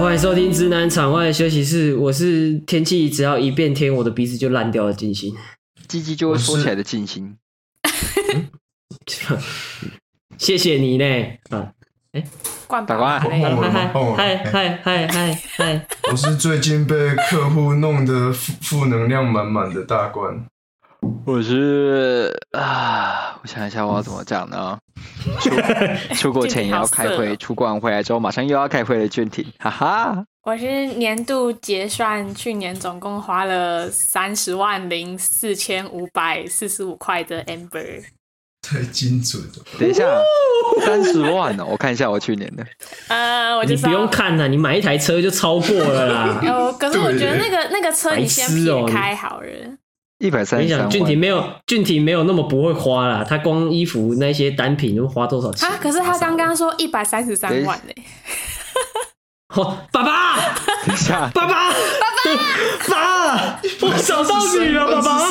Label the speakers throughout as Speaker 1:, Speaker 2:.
Speaker 1: 欢迎收听《直男场外休息室》，我是天气只要一变天，我的鼻子就烂掉了。静心，
Speaker 2: 鸡鸡就会缩起来的静心。
Speaker 1: 谢谢你呢。啊，哎，
Speaker 2: 冠大官，
Speaker 1: 嗨嗨嗨嗨嗨！
Speaker 3: 我是最近被客户弄得负负能量满满的大官。
Speaker 2: 我是啊，我想一下我要怎么讲呢？出 出国前也要开会，出国完回来之后马上又要开会的俊廷，哈哈。
Speaker 4: 我是年度结算，去年总共花了三十万零四千五百四十五块的 Amber，
Speaker 3: 太精准了。
Speaker 2: 等一下，三十万呢？我看一下我去年的。
Speaker 4: 呃，我就
Speaker 1: 你不用看了，你买一台车就超过了啦。
Speaker 4: 哦，可是我觉得那个那个车你先撇开好了。
Speaker 2: 一百三十三万。
Speaker 1: 俊廷没有，俊廷没有那么不会花啦。他光衣服那些单品都花多少钱？
Speaker 4: 啊！可是他刚刚说一百三十三万呢。
Speaker 1: 哦，爸爸，
Speaker 2: 等一下，
Speaker 1: 爸爸，爸爸，我找到你了，爸爸，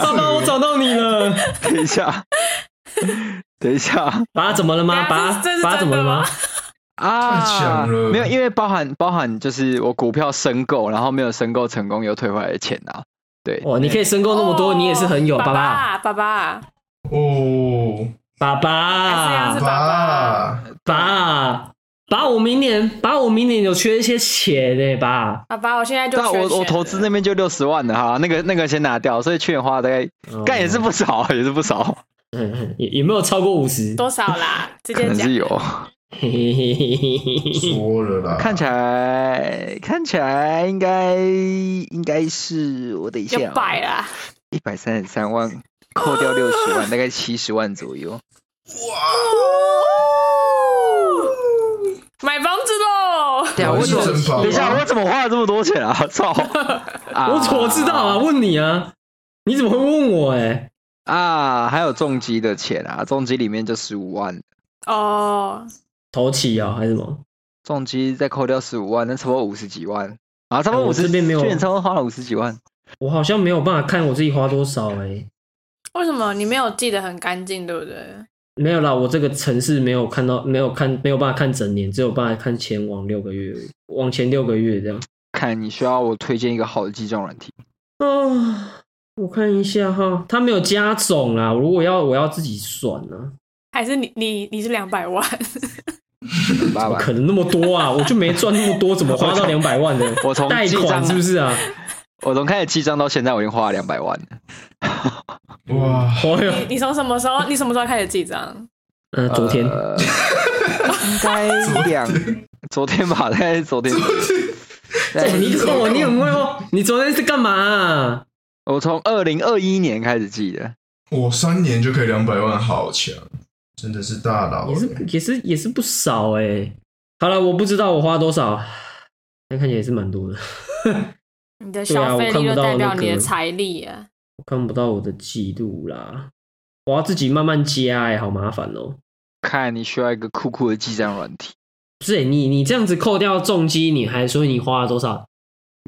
Speaker 1: 爸爸，我找到你了。
Speaker 2: 等一下，等一下，
Speaker 1: 爸怎么了吗？爸，爸怎么了吗？
Speaker 2: 啊，没有，因为包含包含就是我股票申购，然后没有申购成功又退回来的钱啊。对，
Speaker 1: 哦，你可以申购那么多，你也是很有，爸
Speaker 4: 爸，爸爸，
Speaker 3: 哦，
Speaker 1: 爸爸，
Speaker 4: 爸爸，
Speaker 1: 爸，爸，我明年，爸，我明年有缺一些钱呢，爸，
Speaker 4: 爸爸，我现在就，
Speaker 2: 我我投资那边就六十万的哈，那个那个先拿掉，所以去年花大概，干也是不少，也是不少，
Speaker 1: 嗯，也也没有超过五十，
Speaker 4: 多少啦？直接讲，
Speaker 2: 可能是有。
Speaker 1: 嘿嘿嘿嘿嘿嘿，
Speaker 3: 说了啦，
Speaker 2: 看起来看起来应该应该是我等一下，一
Speaker 4: 百啊，
Speaker 2: 一百三十三万，扣掉六十万，大概七十万左右。哇！
Speaker 4: 买房子喽！
Speaker 2: 对啊，我怎么？等一下，我怎么花了这么多钱啊？操！
Speaker 1: 我怎么知道啊？问你啊？你怎么会问我？哎，
Speaker 2: 啊，还有重机的钱啊，重机里面就十五万
Speaker 4: 哦。
Speaker 1: 头期啊，还是什么？
Speaker 2: 重机再扣掉十五万，那差不多五十几万啊！差不多五十，这边没有，去年差不多花了五十几万。
Speaker 1: 我好像没有办法看我自己花多少哎、欸。
Speaker 4: 为什么你没有记得很干净，对不对？
Speaker 1: 没有啦，我这个城市没有看到，没有看，没有办法看整年，只有办法看前往六个月，往前六个月这样。
Speaker 2: 看你需要我推荐一个好的记账软体
Speaker 1: 哦？我看一下哈，它没有加总啊。如果要我要自己算呢？
Speaker 4: 还是你你你是两百万？
Speaker 1: 怎么可能那么多啊！我就没赚那么多，怎么花到两百万的？
Speaker 2: 我从
Speaker 1: 贷款是不是啊？
Speaker 2: 我从开始记账到现在，我已经花了两百万了。
Speaker 3: 哇！
Speaker 4: 你你从什么时候？你什么时候开始记账？
Speaker 1: 呃，昨天。
Speaker 2: 呃、应该两 昨天吧？大概昨天。
Speaker 1: 你问我，你有没有？你昨天是干嘛、啊？
Speaker 2: 我从二零二一年开始记的。
Speaker 3: 我三年就可以两百万，好强！真的是大佬，
Speaker 1: 也是也是也是不少哎、欸。好了，我不知道我花多少，但看起来也是蛮多的。
Speaker 4: 你的消费力就代表你的财力啊！
Speaker 1: 我看不到我的记录啦，我要自己慢慢加哎、欸，好麻烦哦、喔。
Speaker 2: 看你需要一个酷酷的记账软体。
Speaker 1: 不是、欸、你你这样子扣掉重击，你还说你花了多少？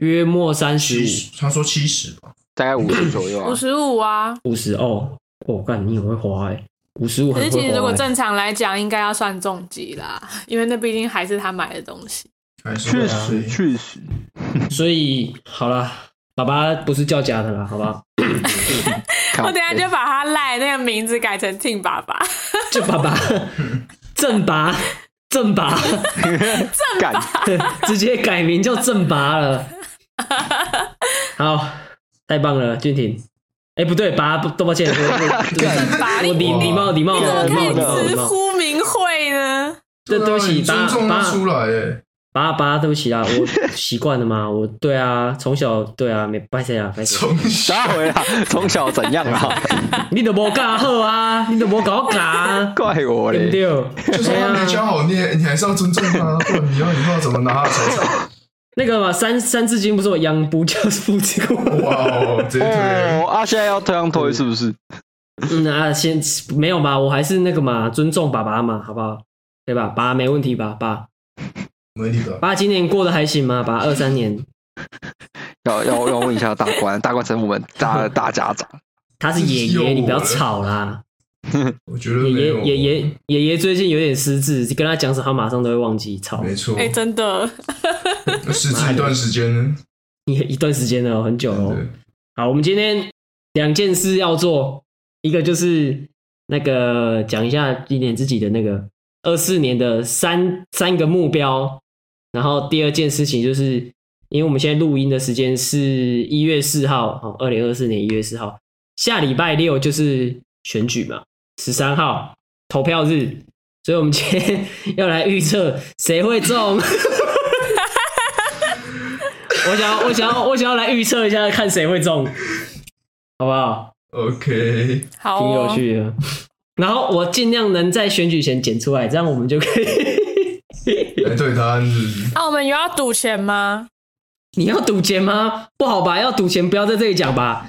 Speaker 1: 约莫三十五，
Speaker 3: 他说七十吧，
Speaker 2: 大概五十左右啊。
Speaker 4: 五十五啊，
Speaker 1: 五十哦。我、哦、干，你很会花哎、欸。五十五，可是
Speaker 4: 其实如果正常来讲，应该要算重疾啦，因为那毕竟还是他买的东西。
Speaker 2: 确实，确实。
Speaker 1: 所以好了，爸爸不是叫假的啦，好不好？
Speaker 4: 我等下就把他赖那个名字改成 Tim 爸爸，
Speaker 1: 就爸爸，正拔，正拔，
Speaker 4: 正拔，
Speaker 1: 直接改名叫正拔了。好，太棒了，俊廷。哎、欸，不对，爸，不，多抱歉，我我 礼礼貌礼貌礼貌的
Speaker 4: 直呼名讳呢？
Speaker 1: 对，对不起，爸爸
Speaker 3: 出来，哎，
Speaker 1: 爸爸，对不起啊，我习惯了嘛，我对啊，从小对啊，没拜谢啊，拜谢。
Speaker 3: 从小
Speaker 2: 回啊，从小怎样啊？
Speaker 1: 你都没教好啊，你都没搞啊，
Speaker 2: 怪我嘞，
Speaker 1: 对，
Speaker 3: 就是他没教好，你你还是要尊重他，不然你要以后怎么拿他财产？
Speaker 1: 那个嘛，三三字经不是我养不教，父之过。
Speaker 3: 哇哦，这
Speaker 2: 哦，啊，现在要这样推是不是？
Speaker 1: 嗯啊，先没有吧，我还是那个嘛，尊重爸爸嘛，好不好？对吧？爸没问题吧？爸，
Speaker 3: 没问题吧？
Speaker 1: 爸今年过得还行吗？爸二三年，
Speaker 2: 要要要问一下大官，大官成我们大大家长，
Speaker 1: 他是爷爷，你不要吵啦。
Speaker 3: 我觉得爷爷
Speaker 1: 爷爷爷爷最近有点失智，跟他讲什么，他马上都会忘记。操，
Speaker 3: 没错，
Speaker 4: 哎、真的，
Speaker 3: 那 失智一段时间呢，
Speaker 1: 一一段时间了，很久了。好，我们今天两件事要做，一个就是那个讲一下今年自己的那个二四年的三三个目标，然后第二件事情就是，因为我们现在录音的时间是一月四号，哦，二零二四年一月四号，下礼拜六就是选举嘛，十三号投票日，所以我们今天要来预测谁会中。我想要，我想要，我想要来预测一下，看谁会中，好不好
Speaker 3: ？，OK，
Speaker 4: 好、
Speaker 1: 挺有
Speaker 4: 哦，
Speaker 1: 趣的。然后我尽量能在选举前剪出来，这样我们就可以。
Speaker 3: 来 对答案是
Speaker 4: 那、啊、我们有要赌钱吗？
Speaker 1: 你要赌钱吗？不好吧？要赌钱不要在这里讲吧。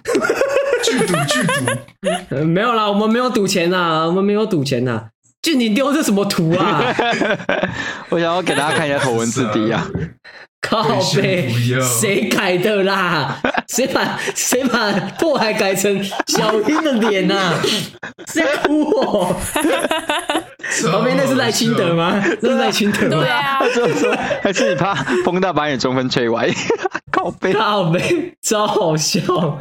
Speaker 3: 剧赌剧赌，
Speaker 1: 呃没有啦，我们没有赌钱呐，我们没有赌钱呐。就你丢这什么图啊？
Speaker 2: 我想要给大家看一下头文字 D 啊，
Speaker 1: 靠背，谁改的啦？谁把谁把破海改成小英的脸啊？谁在哭我？旁边那是赖清德吗？那是赖清德吗？
Speaker 4: 对啊，
Speaker 2: 就说还是你怕风大把你中分吹歪，靠背。
Speaker 1: 靠背，超好笑。好，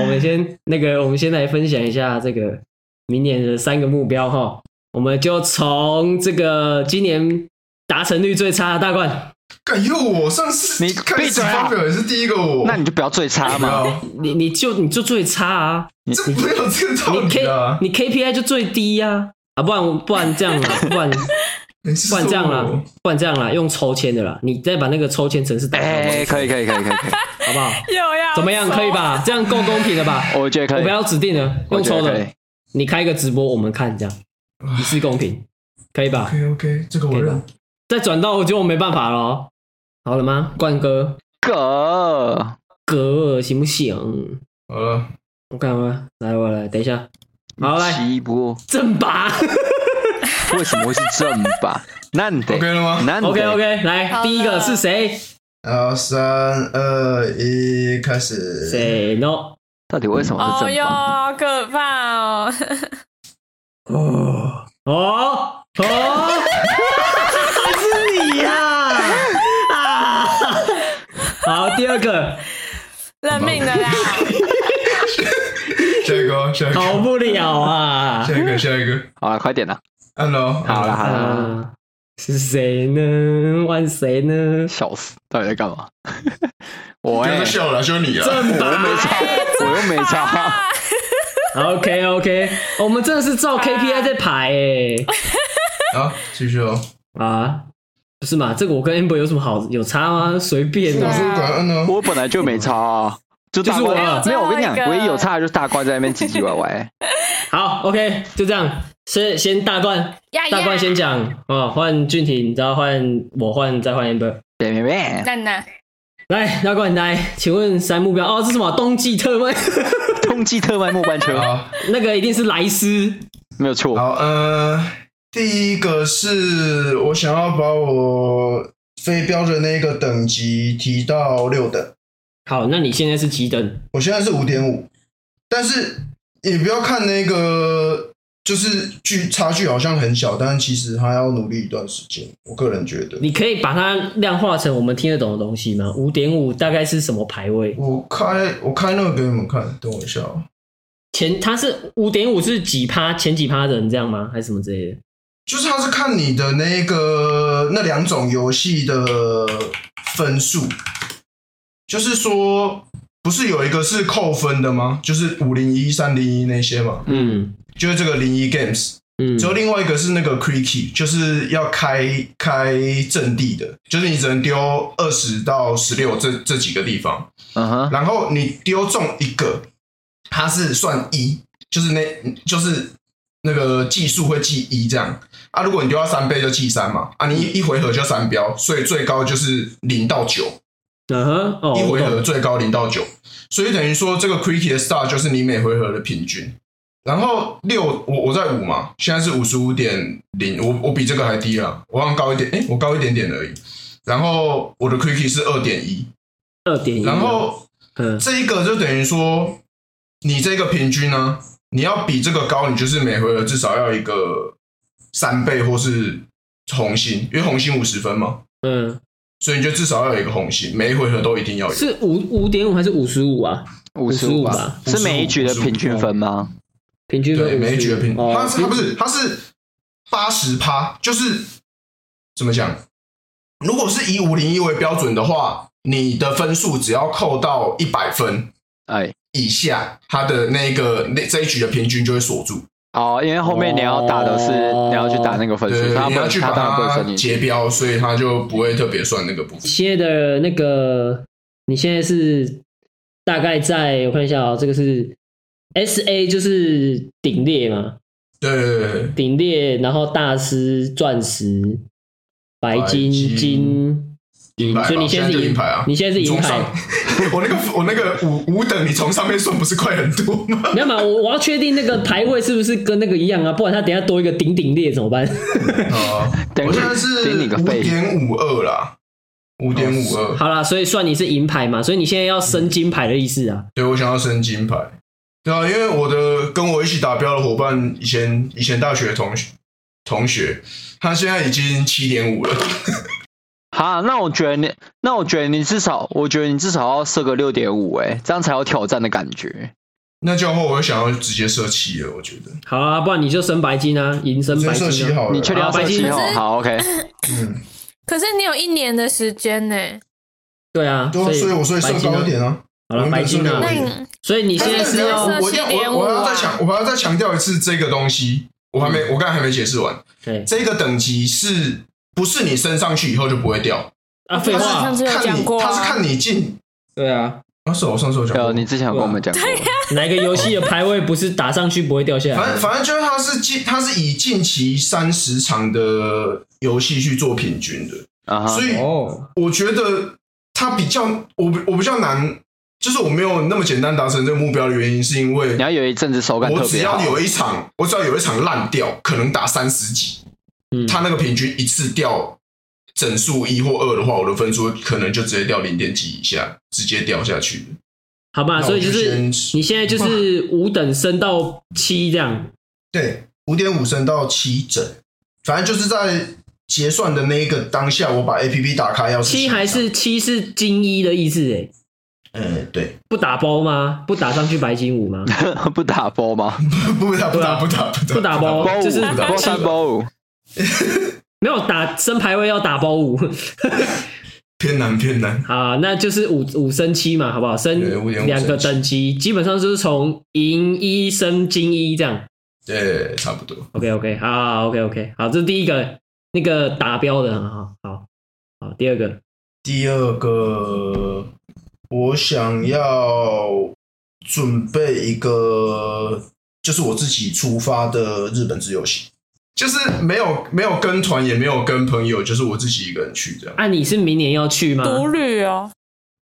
Speaker 1: 我们先那个，我们先来分享一下这个明年的三个目标哈。我们就从这个今年达成率最差的大冠，
Speaker 3: 敢又我上次
Speaker 2: 你
Speaker 3: 开始
Speaker 2: 闭嘴啊
Speaker 3: 发表也是第一个我，
Speaker 2: 那你就不要最差嘛。
Speaker 1: 你你就你就最差啊，
Speaker 3: 这没有这个道
Speaker 1: 你 K
Speaker 3: 理啊，
Speaker 1: 你 KPI 就最低呀啊，不然不然这样啦，不然不然这样啦，不然这样啦，用抽签的啦，你再把那个抽签程式打
Speaker 2: 哎、
Speaker 1: 开，
Speaker 2: 可以可以可以可以可以，
Speaker 1: 好不好？
Speaker 4: 有呀
Speaker 1: 怎么样？可以吧？这样够公平了吧？
Speaker 2: 我觉得可以。
Speaker 1: 我不要指定了，用抽的。你开一个直播，我们看这样，一次公平，可以吧
Speaker 3: ？OK OK，这个我认。
Speaker 1: 再转到我就没办法了哦。好了吗？冠哥，
Speaker 2: 哥，
Speaker 1: 哥行不行？
Speaker 3: 好了，
Speaker 1: 我看看，来我来，等一下，好来
Speaker 2: 七波，
Speaker 1: 正拔。
Speaker 2: 为什么会是正吧？难得
Speaker 3: OK 了吗
Speaker 2: 难得
Speaker 1: OK OK，
Speaker 4: 来
Speaker 1: 第一个是谁？
Speaker 3: 好，三二一，开始。
Speaker 1: 谁 no？
Speaker 2: 到底为什么是
Speaker 4: 哦哟，
Speaker 2: 正吧？
Speaker 4: 好可怕哦！
Speaker 1: 哦 哦哦，还是你呀！啊！好，第二个
Speaker 4: 认命的啦，
Speaker 3: 下一个哦，下一个，
Speaker 1: 逃不了啊！
Speaker 3: 下一个，下一个，
Speaker 2: 好了，快点了。
Speaker 3: 按喽。
Speaker 2: 好了好了，
Speaker 1: 啊，是谁呢？换谁呢？
Speaker 2: 笑死，到底在干嘛？我
Speaker 3: 不
Speaker 2: 哎、
Speaker 3: 笑了，就你了。
Speaker 1: 正
Speaker 2: 我又没
Speaker 1: 拔。
Speaker 2: 差，我又没差。
Speaker 1: OK OK，我们真的是照 KPI 在排诶。
Speaker 3: 好，继续哦。
Speaker 1: 啊，不是嘛？这个我跟 Amber 有什么好有差吗？随便的。
Speaker 2: 我本来就没差啊，就大
Speaker 1: 就是我
Speaker 2: 怪没有，我跟你
Speaker 4: 讲，
Speaker 2: 唯一有差的就是大冠在那边唧唧歪歪。
Speaker 1: 好，OK，就这样。先先大冠，大冠先讲啊，换俊廷，然后换我换，再换 Amber。
Speaker 2: 别别别，
Speaker 4: 蛋蛋，
Speaker 1: 来，大冠来，请问三目标哦，这是什么？冬季特卖，
Speaker 2: 冬季特卖末班车，
Speaker 3: 好，
Speaker 1: 那个一定是莱斯。
Speaker 2: 没有错。
Speaker 3: 好，呃，第一个是我想要把我非标准那个等级提到六等，
Speaker 1: 好，那你现在是几等？
Speaker 3: 我现在是五点五，但是也不要看那个，就是距差距好像很小，但是其实还要努力一段时间。我个人觉得，
Speaker 1: 你可以把它量化成我们听得懂的东西吗？五点五大概是什么排位？
Speaker 3: 我开我开那个给你们看，等我一下哦。
Speaker 1: 前它是五点五是几趴？前几趴的人这样吗？还是什么之类的？
Speaker 3: 就是他是看你的那个那两种游戏的分数，就是说不是有一个是扣分的吗？就是五零一、三零一那些嘛，
Speaker 1: 嗯。
Speaker 3: 就是这个零一 games。
Speaker 1: 嗯。
Speaker 3: 之后另外一个是那个 creaky，就是要开开阵地的，就是你只能丢二十到十六这这几个地方，
Speaker 2: 嗯哼，
Speaker 3: 然后你丢中一个，它是算一，就是那就是那个计数会记一这样。啊。如果你丢到三倍就记三嘛，啊，你一一回合就三标，所以最高就是零到九，
Speaker 1: 嗯哼，哦，
Speaker 3: 一回合最高零到九，所以等于说这个 creaky 的 star 就是你每回合的平均。然后六，我我在五嘛，现在是五十五点零，我我比这个还低啊，我好像高一点，诶，我高一点点而已。然后我的 creaky 是二点一，
Speaker 1: 二点一，
Speaker 3: 然后
Speaker 1: 嗯。
Speaker 3: 这一个就等于说，你这个平均呢、你要比这个高，你就是每回合至少要一个三倍或是红心，因为红心五十分嘛。
Speaker 1: 嗯，
Speaker 3: 所以你就至少要有一个红心，每一回合都一定要有。
Speaker 1: 是五五点五还是五十五啊？
Speaker 2: 五十五吧，是每一局的平均分吗？
Speaker 1: 平均分
Speaker 3: 对，每一局的平，
Speaker 1: 哦、
Speaker 3: 它它不是，它是八十趴，就是怎么讲？如果是以五零一为标准的话，你的分数只要扣到一百分，
Speaker 2: 哎，
Speaker 3: 以下，它的那个那这一局的平均就会锁住。
Speaker 2: 哦，因为后面你要打的是、哦、你要去打那个分数，
Speaker 3: 他，你要去把它结标，
Speaker 2: 它
Speaker 3: 所以它就不会特别算那个部分。
Speaker 1: 现在的那个，你现在是大概在我看一下啊、喔，这个是。S A 就是顶列嘛，
Speaker 3: 对对对，
Speaker 1: 顶列，然后大师、钻石、白金、金银，所以你现在是银牌啊？你现在是银牌。
Speaker 3: 我那个我那个五五等，你从上面算不是快很多吗？
Speaker 1: 没有嘛，我我要确定那个排位是不是跟那个一样啊？不然他等下多一个顶顶裂怎么办？
Speaker 3: 哦，我现在是五点五二啦，五点五二。
Speaker 1: 好啦，所以算你是银牌嘛，所以你现在要升金牌的意思啊？
Speaker 3: 对，我想要升金牌。对啊，因为我的跟我一起打标的伙伴，以前以前大学同学同学，他现在已经七点五了。
Speaker 2: 好，那我觉得你，那我觉得你至少，我觉得你至少要设个六点五，哎，这样才有挑战的感觉。
Speaker 3: 那这样的话，我就想要直接设七了。我觉得。
Speaker 1: 好啊，不然你就升白金啊，银升白金啊。
Speaker 3: 好
Speaker 2: 你确定要白金？好，OK。
Speaker 4: 嗯。可是你有一年的时间呢。
Speaker 1: 对啊，
Speaker 3: 对啊，所以我说设高一点啊。
Speaker 1: 好了，白金啊，所以你现在是要
Speaker 3: 我我我要再强，我还要再强调一次这个东西，我还没，我刚才还没解释完。
Speaker 1: 对，
Speaker 3: 这个等级是不是你升上去以后就不会掉
Speaker 1: 啊？废话，
Speaker 4: 上次有讲过，
Speaker 3: 他是看你进。
Speaker 1: 对啊，
Speaker 3: 啊是我上次有讲过，
Speaker 2: 你之前有跟我们讲过。
Speaker 1: 哪个游戏的排位不是打上去不会掉下来？
Speaker 3: 反正反正就是它是近，它是以近期三十场的游戏去做平均的啊，所以我觉得它比较，我我比较难。就是我没有那么简单达成这个目标的原因，是因为
Speaker 2: 你要有一阵子手感特别好。
Speaker 3: 我只要有一场，我只要有一场烂掉，可能打三十几，嗯，他那个平均一次掉整数一或二的话，我的分数可能就直接掉零点几以下，直接掉下去。
Speaker 1: 好吧，所以就是你现在就是五等升到七这样。
Speaker 3: 对，五点五升到七整，反正就是在结算的那一个当下，我把 APP 打开要
Speaker 1: 七还是七是金一的意思诶。
Speaker 3: 嗯，对，
Speaker 1: 不打包吗？不打上去白金五吗？
Speaker 2: 不打包吗？
Speaker 3: 不打不打不打
Speaker 1: 不打包，就是
Speaker 2: 包三包五。
Speaker 1: 没有打升排位要打包五，
Speaker 3: 偏难偏难。
Speaker 1: 好，那就是五五升七嘛，好不好？升两个等级，基本上就是从银一升金一这样。
Speaker 3: 对，差不多。
Speaker 1: OK OK，好，OK OK，好，这是第一个那个达标的，好好好，第二个，
Speaker 3: 第二个。我想要准备一个，就是我自己出发的日本自由行，就是没有没有跟团，也没有跟朋友，就是我自己一个人去这样。
Speaker 1: 啊，你是明年要去吗？
Speaker 4: 独旅哦。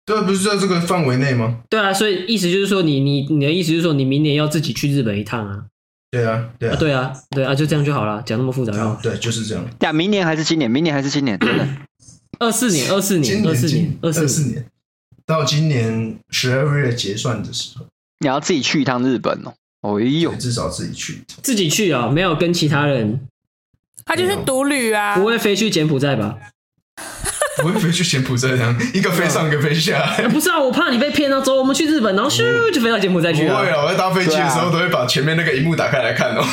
Speaker 3: 对，不是在这个范围内吗？
Speaker 1: 对啊，所以意思就是说你，你你你的意思就是说，你明年要自己去日本一趟啊？
Speaker 3: 对啊，对啊，
Speaker 1: 对啊，对啊，就这样就好了，讲那么复杂干嘛？
Speaker 3: 对，就是这样。
Speaker 2: 对啊，明年还是今年？明年还是今年？对的，
Speaker 1: 二四年，二四年，二四年，二四年。
Speaker 3: 到今年十二月结算的时候，
Speaker 2: 你要自己去一趟日本哦。哦呦，
Speaker 3: 至少自己去，
Speaker 1: 自己去啊、哦，没有跟其他人。
Speaker 4: 他就是独旅啊，
Speaker 1: 不会飞去柬埔寨吧？
Speaker 3: 不会飞去柬埔寨这样，一个飞上，一个飞下来。
Speaker 1: 不是啊，我怕你被骗到，走，我们去日本，然后咻就飞到柬埔寨去了。
Speaker 3: 不会啊，我在搭飞机的时候都会把前面那个荧幕打开来看哦。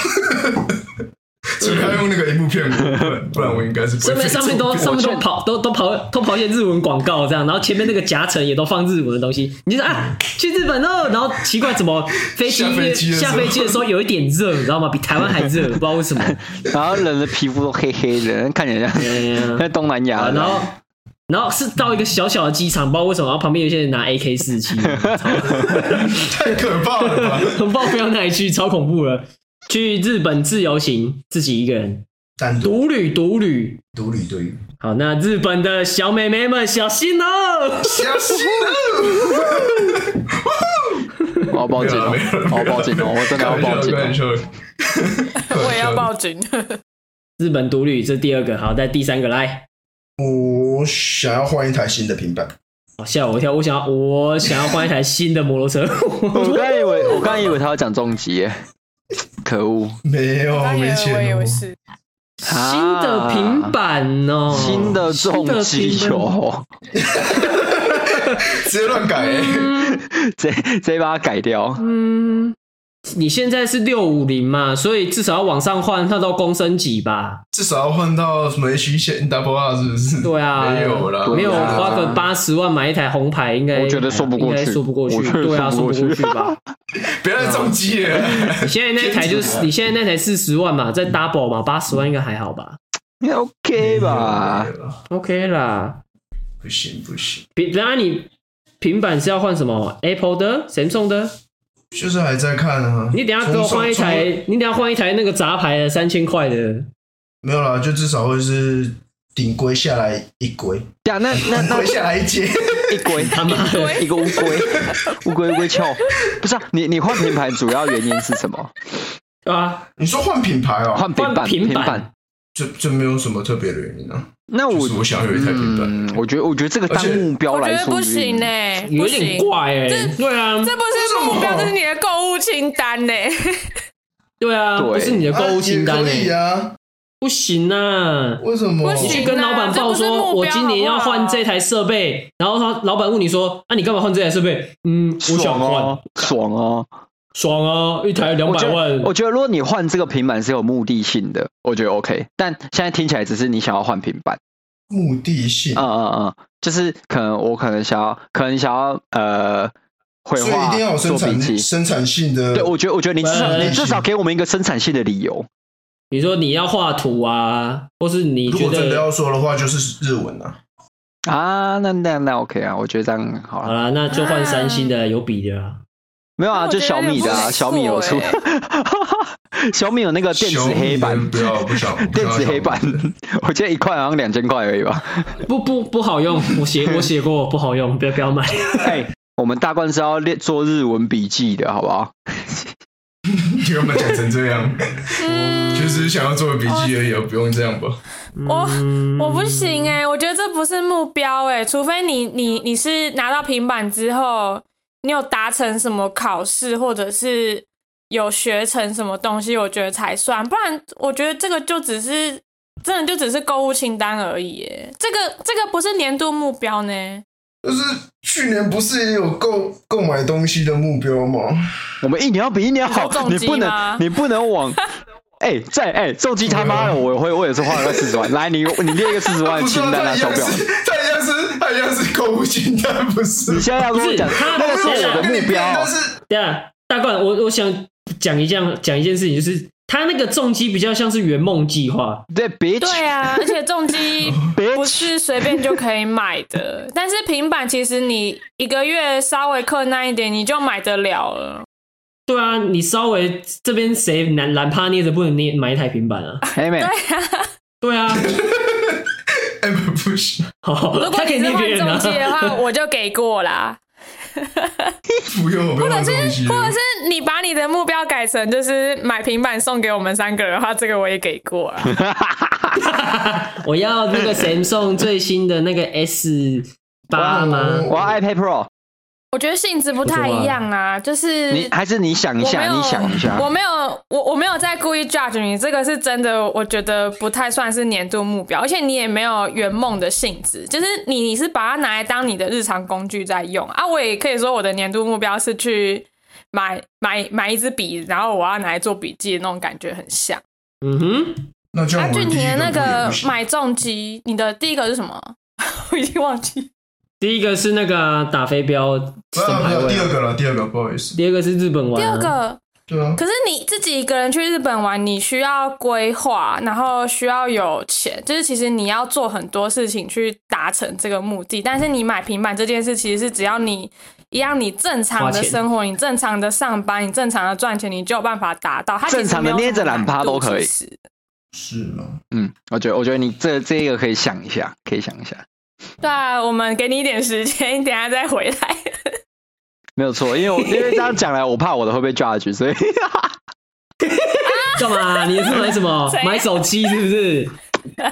Speaker 3: 除非用那个荧幕骗我，不然我应该是不会。
Speaker 1: 上面上面都上面都跑都都跑都跑一些日文广告这样，然后前面那个夹层也都放日文的东西。你就说啊，去日本哦，然后奇怪怎么 飞机下飞机的时候有一点热，你知道吗？比台湾还热，不知道为什么。
Speaker 2: 然后人的皮肤都黑黑的，看起来像在东南亚。
Speaker 1: 然后然后是到一个小小的机场，不知道为什么，然后旁边有些人拿 AK 四七，
Speaker 3: 太可怕了吧？
Speaker 1: 不知道飞到哪里去，超恐怖了。去日本自由行，自己一个人，
Speaker 3: 单独
Speaker 1: 独旅，独旅，
Speaker 3: 独旅，对。
Speaker 1: 好，那日本的小妹妹们小心哦，
Speaker 3: 小心哦！
Speaker 2: 我要报警了，我要报警了，我真的要报警了，
Speaker 4: 我也要报警。
Speaker 1: 日本独旅这第二个，好，再第三个来，
Speaker 3: 我想要换一台新的平板。
Speaker 1: 哦，吓我一跳！我想要，我想要换一台新的摩托车。
Speaker 2: 我刚以为，我刚以为他要讲重机耶。可恶，
Speaker 3: 没有
Speaker 4: 我没钱。
Speaker 1: 新的平板哦，
Speaker 2: 新的重机哦，
Speaker 3: 直接乱改、欸，
Speaker 2: 直接直接把它改掉。
Speaker 1: 嗯，你现在是六五零嘛，所以至少要往上换，换到公升级吧？
Speaker 3: 至少要换到什么 H 线 Double R 是不是？
Speaker 1: 对啊，
Speaker 3: 没有了，
Speaker 1: 没有花个八十万买一台红牌，应该
Speaker 2: 我觉得说不过去，
Speaker 1: 说不过去，对啊，说不过去吧？
Speaker 3: 不要再重机了。
Speaker 1: 你现在那台就是你现在那台四十万嘛，再 double 嘛，八十万应该还好吧？
Speaker 2: 应该 OK 吧
Speaker 1: ？OK 啦。
Speaker 3: 不行不行，
Speaker 1: 比然你平板是要换什么？Apple 的、Samsung 的？
Speaker 3: 就是还在看啊。
Speaker 1: 你等下给我换一台，你等下换一台那个杂牌的三千块的。
Speaker 3: 没有啦，就至少会是顶规下来一规。
Speaker 2: 呀，那那那
Speaker 3: 下来一阶
Speaker 2: 一规，他妈的一个乌龟，乌龟乌龟翘。不是啊，你你换品牌主要原因是什么？
Speaker 1: 啊，
Speaker 3: 你说换品牌哦，
Speaker 2: 换平板平板。
Speaker 3: 这这没有什么特别的原因啊。
Speaker 2: 那我
Speaker 3: 我想有一台平板，
Speaker 2: 嗯，我觉得我觉得这个当目标来说
Speaker 4: 不行呢，
Speaker 1: 有点怪哎。对啊，
Speaker 4: 这不是目标，这是你的购物清单呢。
Speaker 1: 对啊，不是你的购物清单
Speaker 3: 呢。
Speaker 1: 不行啊！
Speaker 3: 为什么？
Speaker 1: 你去跟老板报说，我今年要换这台设备，然后他老板问你说，啊，你干嘛换这台设备？嗯，我想换，
Speaker 2: 爽啊！
Speaker 1: 爽啊！一台两百万
Speaker 2: 我。我觉得如果你换这个平板是有目的性的，我觉得 OK。但现在听起来只是你想要换平板。
Speaker 3: 目的性？
Speaker 2: 嗯嗯嗯，就是可能我可能想要，可能想要呃绘画，
Speaker 3: 所以一定要有生产生产性的。
Speaker 2: 对，我觉得我觉得你至少你至少给我们一个生产性的理由。
Speaker 1: 比如说你要画图啊，或是你觉得
Speaker 3: 如果真的要说的话，就是日文啊。
Speaker 2: 啊，那那那 OK 啊，我觉得这样好了。
Speaker 1: 好了，那就换三星的有比的啊。
Speaker 2: 没有啊，就小米的啊，小米有出，小米有那个电子黑板，
Speaker 3: 不要不想
Speaker 2: 电子黑板，我记得一块好像两千块而已吧。
Speaker 1: 不不不好用，我写我写过不好用，不要不要买。
Speaker 2: 哎，我们大冠是要练做日文笔记的，好不好？
Speaker 3: 你给我们讲成这样，就是想要做个笔记而已，不用这样吧？
Speaker 4: 我我不行哎，我觉得这不是目标哎，除非你你你是拿到平板之后。你有达成什么考试，或者是有学成什么东西，我觉得才算。不然，我觉得这个就只是真的就只是购物清单而已。耶，这个这个不是年度目标呢。
Speaker 3: 就是去年不是也有购购买东西的目标吗？
Speaker 2: 我们一年要比一年好，你不能你不能往。哎、欸，在哎、欸，重机他妈的，我会我也是花了个四十万。来，你你列一个四十万的清单啊，手表。
Speaker 3: 他一样是，他一样是购物清单，不是？
Speaker 1: 你现在要跟我讲，他那个是我的目标。是对啊，大冠，我我想讲一件讲一件事情，就是他那个重机比较像是圆梦计划。
Speaker 2: 对，别
Speaker 4: 对啊，而且重机 不是随便就可以买的，但是平板其实你一个月稍微困难一点，你就买得了了。
Speaker 1: 对啊，你稍微这边谁懒懒趴捏着不能捏买一台平板啊？
Speaker 2: 黑妹，
Speaker 1: 对啊，
Speaker 3: 哎不行。
Speaker 4: 如果你是换中介的话，我就给过啦。
Speaker 3: 不用，或
Speaker 4: 者是或者是你把你的目标改成就是买平板送给我们三个人的话，这个我也给过了。
Speaker 1: 我要那个 Samsung 最新的那个 S 八吗？
Speaker 2: 我要 iPad Pro。
Speaker 4: 我觉得性质不太一样啊，就是
Speaker 2: 你还是你想一下，你想一下，
Speaker 4: 我没有，我我没有在故意 judge 你，这个是真的，我觉得不太算是年度目标，而且你也没有圆梦的性质，就是你你是把它拿来当你的日常工具在用啊，我也可以说我的年度目标是去买买买一支笔，然后我要拿来做笔记的那种感觉很像。
Speaker 1: 嗯哼，
Speaker 3: 那这样
Speaker 4: 阿俊廷的那个买重机，你的第一个是什么？我已经忘记。
Speaker 1: 第一个是那个打飞镖，
Speaker 3: 没有第二个了，第二个不好意思。
Speaker 1: 第二个是日本玩，
Speaker 4: 第二个
Speaker 3: 对啊。
Speaker 4: 可是你自己一个人去日本玩，你需要规划，然后需要有钱，就是其实你要做很多事情去达成这个目的。但是你买平板这件事，其实是只要你一样，你正常的生活，你正常的上班，你正常的赚钱，你就有办法达到。他正常的捏着懒趴都可以。
Speaker 3: 是吗？
Speaker 2: 嗯，我觉得我觉得你这这一个可以想一下，可以想一下。
Speaker 4: 对啊，我们给你一点时间，你等下再回来。
Speaker 2: 没有错，因为我 因为这样讲来，我怕我的会被 judge，所以。
Speaker 1: 干嘛？你是买什么？买手机是不是？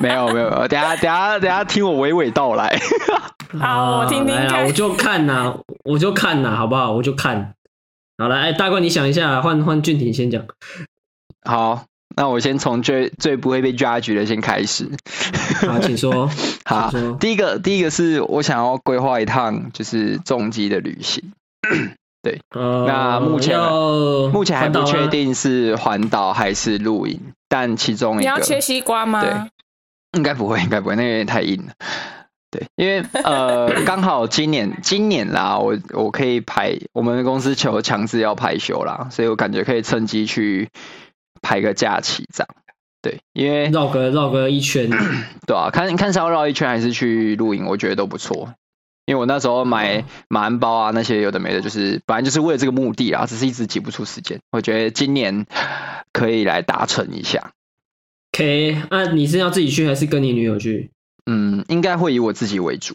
Speaker 2: 没有没有，等下等下等下听我娓娓道来。
Speaker 4: 好，我听听看。
Speaker 1: 我就看呐，我就看呐，好不好？我就看。好来，哎，大冠，你想一下，换换俊廷先讲。
Speaker 2: 好，那我先从最最不会被抓举的先开始。
Speaker 1: 好，请说。
Speaker 2: 好，第一个，第一个是我想要规划一趟就是重机的旅行。对，
Speaker 1: 呃，
Speaker 2: 那目前目前还不确定是环岛还是露营，但其中一个
Speaker 4: 你要切西瓜吗？
Speaker 2: 对，应该不会，应该不会，那个有点太硬了。对，因为呃，刚好今年今年啦，我我可以排我们的公司求强制要排休啦，所以我感觉可以趁机去排个假期这样。对，因为
Speaker 1: 绕个绕个一圈，
Speaker 2: 对啊，看看是要绕一圈还是去露营，我觉得都不错。因为我那时候买马鞍包啊，那些有的没的，就是本来就是为了这个目的啊，只是一直挤不出时间。我觉得今年可以来达成一下。
Speaker 1: OK，那你是要自己去还是跟你女友去？
Speaker 2: 嗯，应该会以我自己为主。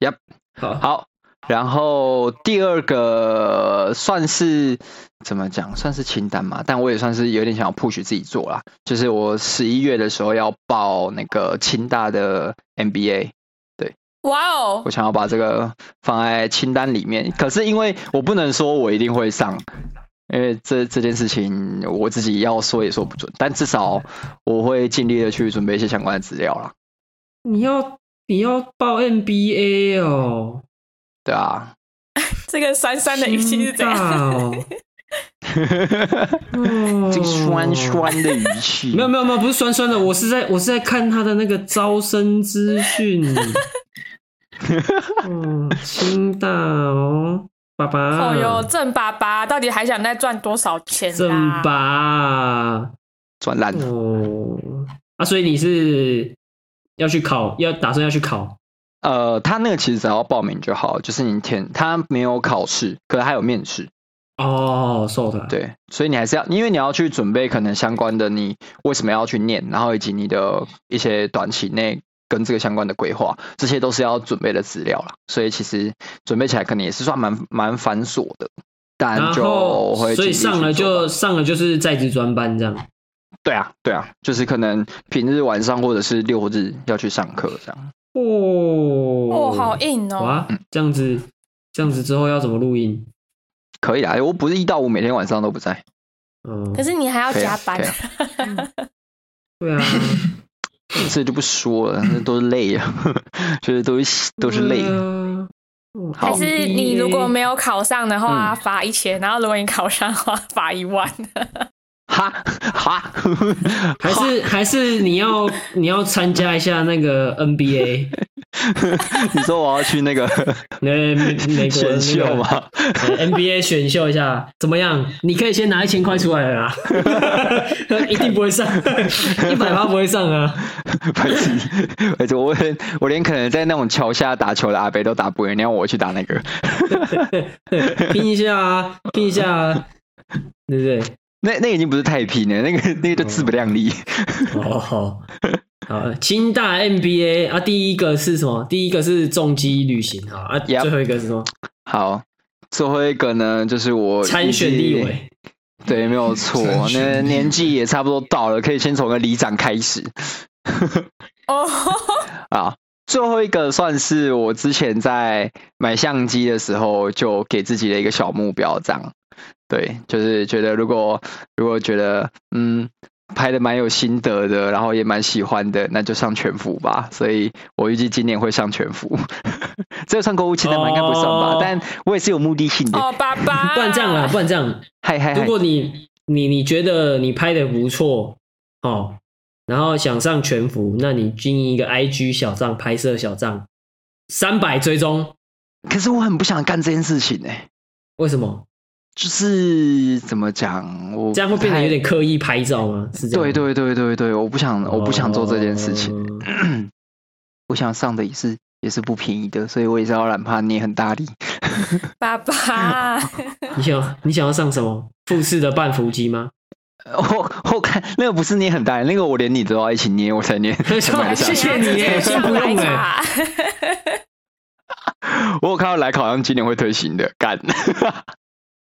Speaker 2: Yep，
Speaker 1: 好，
Speaker 2: 好。然后第二个算是怎么讲，算是清单嘛，但我也算是有点想要 push 自己做啦。就是我十一月的时候要报那个清大的 MBA。对，
Speaker 4: 哇哦，
Speaker 2: 我想要把这个放在清单里面。可是因为我不能说我一定会上，因为这这件事情我自己要说也说不准。但至少我会尽力的去准备一些相关的资料啦。
Speaker 1: 你要你要报 MBA 哦？
Speaker 2: 对啊，
Speaker 4: 这个酸酸的语气是怎样？
Speaker 2: 这个酸酸的语气，
Speaker 1: 没有没有没有，不是酸酸的，我是在我是在看他的那个招生资讯。嗯，清大哦，爸爸。
Speaker 4: 哦哟，郑爸爸到底还想再赚多少钱？
Speaker 1: 郑爸
Speaker 2: 赚烂了
Speaker 1: 哦。啊，所以你是？要去考，要打算要去考。
Speaker 2: 呃，他那个其实只要报名就好，就是你填，他没有考试，可是还有面试。
Speaker 1: 哦，受的。
Speaker 2: 对，所以你还是要，因为你要去准备可能相关的，你为什么要去念，然后以及你的一些短期内跟这个相关的规划，这些都是要准备的资料啦。所以其实准备起来可能也是算蛮蛮繁琐的，但就会。
Speaker 1: 所以上了就上了就是在职专班这样。
Speaker 2: 对啊，对啊，就是可能平日晚上或者是六日要去上课这样。
Speaker 1: 哦
Speaker 4: 哦，好硬哦！
Speaker 1: 哇，这样子，这样子之后要怎么录音？
Speaker 2: 可以啊，我不是一到五每天晚上都不在。
Speaker 1: 嗯，
Speaker 4: 可是你还要加班。
Speaker 1: 对啊，
Speaker 2: 这就不说了，那都是累啊，就是都是都是累。
Speaker 4: 还是你如果没有考上的话，罚一千；然后如果你考上的话，罚一万。
Speaker 2: 哈 哈，
Speaker 1: 还是还是你要 你要参加一下那个 NBA？
Speaker 2: 你说我要去那个
Speaker 1: 那美国选秀吗？NBA 选秀一下怎么样？你可以先拿一千块出来了啦，一定不会上，一百八不会上啊！
Speaker 2: 不是，而且我连我连可能在那种桥下打球的阿伯都打不赢，你要我去打那个？
Speaker 1: 拼一下啊，拼一下啊，对不对？
Speaker 2: 那那已经不是太拼了，那个那个就自不量力。
Speaker 1: 哦，好，好，清大 MBA 啊，第一个是什么？第一个是重机旅行啊，啊，yep. 最后一个是什么？
Speaker 2: 好，最后一个呢，就是我
Speaker 1: 参选立委。
Speaker 2: 对，没有错，那年纪也差不多到了，可以先从个里长开始。哦，啊，最后一个算是我之前在买相机的时候就给自己的一个小目标，这样。对，就是觉得如果如果觉得嗯拍的蛮有心得的，然后也蛮喜欢的，那就上全幅吧。所以我预计今年会上全幅，这个上购物清单嘛，应该不算吧？哦、但我也是有目的性的。
Speaker 4: 哦，爸爸，
Speaker 1: 不然这样啦，不然这样，
Speaker 2: 嗨嗨，
Speaker 1: 如果你你你觉得你拍的不错哦，然后想上全幅，那你经营一个 IG 小账，拍摄小账，三百追踪。
Speaker 2: 可是我很不想干这件事情呢、欸。
Speaker 1: 为什么？
Speaker 2: 就是怎么讲，我
Speaker 1: 这样会变得有点刻意拍照吗？是这样？
Speaker 2: 对对对对对，我不想，我不想做这件事情。Oh. 我想上的也是也是不便宜的，所以我也是要懒怕捏很大力。
Speaker 4: 爸爸，
Speaker 1: 你想你想要上什么？富士的半幅肌吗？
Speaker 2: 我我看那个不是捏很大，那个我连你都要一起捏，我才捏。
Speaker 1: 谢谢你耶，先不用哎。
Speaker 2: 我有看到莱考好像今年会推行的，干。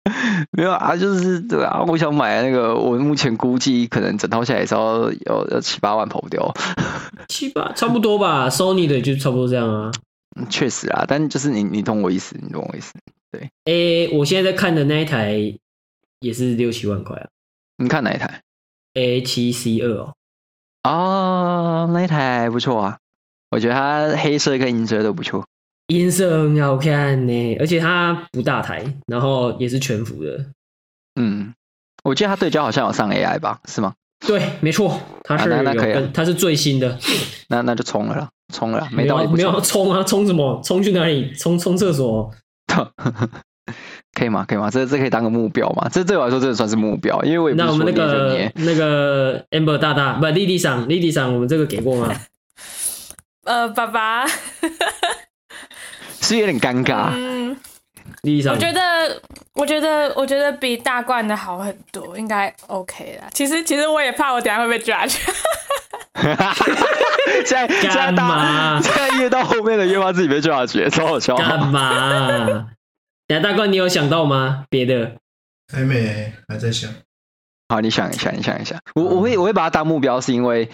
Speaker 2: 没有啊，就是对啊，我想买那个，我目前估计可能整套下来也是要要要七八万跑不掉，
Speaker 1: 七八差不多吧，Sony 的就差不多这样啊。
Speaker 2: 确实啊，但就是你你懂我意思，你懂我意思，对。
Speaker 1: 诶，我现在在看的那一台也是六七万块啊。
Speaker 2: 你看哪一台
Speaker 1: ？A 七 C 二哦。
Speaker 2: 哦，那一台不错啊，我觉得它黑色跟银色都不错。
Speaker 1: 颜色很好看呢，而且它不大台，然后也是全幅的。
Speaker 2: 嗯，我记得它对焦好像有上 AI 吧？是吗？
Speaker 1: 对，没错，它是、啊、
Speaker 2: 那，那可以了，
Speaker 1: 它是最新的。
Speaker 2: 那那就冲了啦，冲了，
Speaker 1: 没有没有冲啊，冲什么？冲去哪里？冲冲厕所？
Speaker 2: 可以吗？可以吗？这这可以当个目标吗？这对我来说真的算是目标，因为我也不
Speaker 1: 那我们那个那个 Amber 大大不莉莉桑莉莉桑，我们这个给过吗？
Speaker 4: 呃，爸爸。
Speaker 2: 是有点尴尬。嗯，
Speaker 4: 我觉得，我觉得，我觉得比大罐的好很多，应该 OK 啦。其实，其实我也怕我等下会被 judge。
Speaker 2: 现在干嘛？现在越到后面的越怕自己被 judge，超好笑。
Speaker 1: 干嘛？等下大罐，你有想到吗？别的
Speaker 3: 还没，还在想。
Speaker 2: 好，你想一下，你想一下。我我会我会把它当目标，是因为。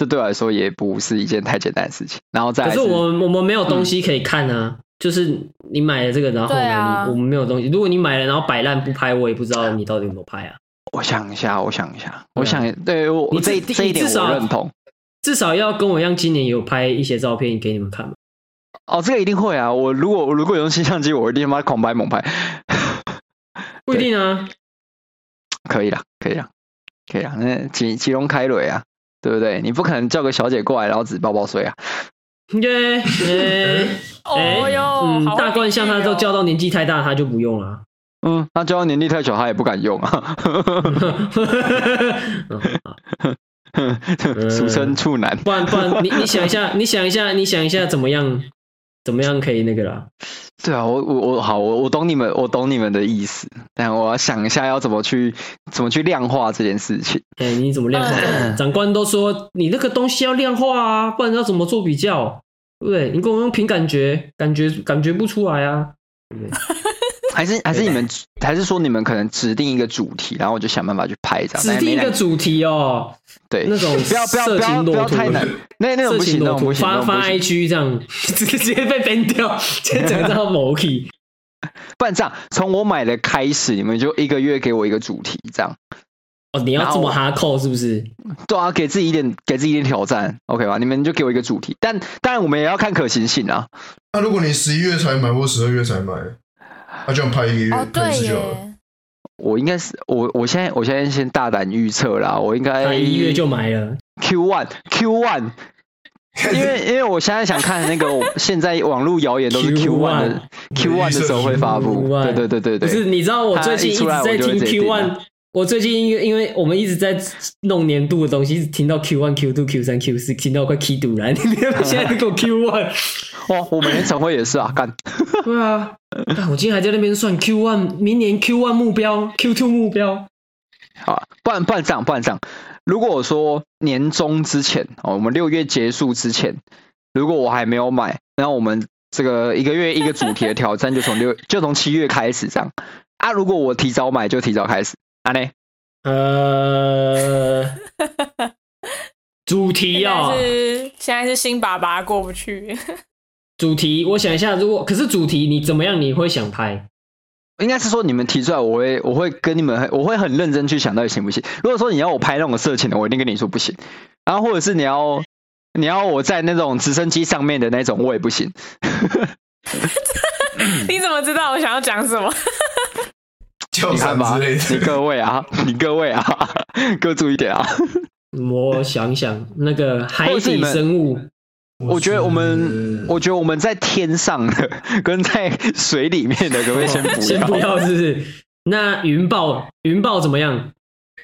Speaker 2: 这对我来说也不是一件太简单的事情。然后再是，
Speaker 1: 可是我们我们没有东西可以看啊。嗯、就是你买了这个，然后呢，啊、我们没有东西。如果你买了然后摆烂不拍，我也不知道你到底有没有拍啊。我想一下，
Speaker 2: 我想一下，我想，对我你这这一点我认同。
Speaker 1: 至少要跟我一样，今年有拍一些照片给你们看。
Speaker 2: 哦，这个一定会啊！我如果如果用新相机，我一定他妈狂拍猛拍。
Speaker 1: 不一定啊。
Speaker 2: 可以了，可以了，可以了。那吉吉隆开雷啊！对不对？你不可能叫个小姐过来，然后只抱抱睡啊！
Speaker 1: 耶 耶！哦哟，嗯，大罐像他都叫到年纪太大，他就不用了。
Speaker 2: 嗯，他叫到年纪太小，他也不敢用啊。俗称处男。
Speaker 1: 不然不然，你你想一下，你想一下，你想一下怎么样？怎么样可以那个啦？
Speaker 2: 对啊，我我我好，我我懂你们，我懂你们的意思，但我要想一下要怎么去怎么去量化这件事情。
Speaker 1: 哎、欸，你怎么量化？嗯、长官都说你那个东西要量化啊，不然要怎么做比较？对不对？你跟我用凭感觉，感觉感觉不出来啊。对不对？
Speaker 2: 还是还是你们还是说你们可能指定一个主题，然后我就想办法去拍一张。
Speaker 1: 指定一个主题哦，
Speaker 2: 对，
Speaker 1: 那种
Speaker 2: 不要不要不要不要太难，那那种不行，那种不行，
Speaker 1: 发发 IG 这样直接被 ban 掉，直接整个账号没起。
Speaker 2: 不然这样，从我买的开始，你们就一个月给我一个主题，这样。
Speaker 1: 哦，你要这么哈扣是不是？
Speaker 2: 对啊，给自己一点给自己一点挑战，OK 吧？你们就给我一个主题，但当然我们也要看可行性啊。
Speaker 3: 那如果你十一月才买或十二月才买？他就要拍一个月，对耶。
Speaker 2: 我应该是我，我现在我现在先大胆预测啦，我应该
Speaker 1: 一月就买了
Speaker 2: Q one Q one，因为因为我现在想看那个，现在网络谣言都是 Q one 的 Q one 的时候会发布，对对对对对。
Speaker 1: 不是，你知道我最近一直在听 Q one，我最近因为因为我们一直在弄年度的东西，一直听到 Q one Q two Q 三 Q 四，听到快气堵了。你 现在给我 Q one。
Speaker 2: 哇，我每年晨会也是啊，干。
Speaker 1: 对啊，我今天还在那边算 Q one，明年 Q one 目标，Q two 目标。
Speaker 2: 好啊，不然不然这样，不然这样。如果我说年终之前哦，我们六月结束之前，如果我还没有买，那我们这个一个月一个主题的挑战就从六就从七月开始这样啊。如果我提早买，就提早开始啊呢？
Speaker 1: 呃，主题啊，
Speaker 4: 是现在是新爸爸过不去。
Speaker 1: 主题，我想一下，如果可是主题，你怎么样？你会想拍？
Speaker 2: 应该是说你们提出来，我会我会跟你们，我会很认真去想到底行不行。如果说你要我拍那种色情的，我一定跟你说不行。然后或者是你要你要我在那种直升机上面的那种，我也不行。
Speaker 4: 你怎么知道我想要讲什么？
Speaker 3: 你看吧，
Speaker 2: 你各位啊，你各位啊，各注意点啊。
Speaker 1: 我想想，那个海底生物。
Speaker 2: 我觉得我们，我觉得我们在天上的跟在水里面的可不可以先不要？
Speaker 1: 先不要，是不是？那云豹，云豹怎么样？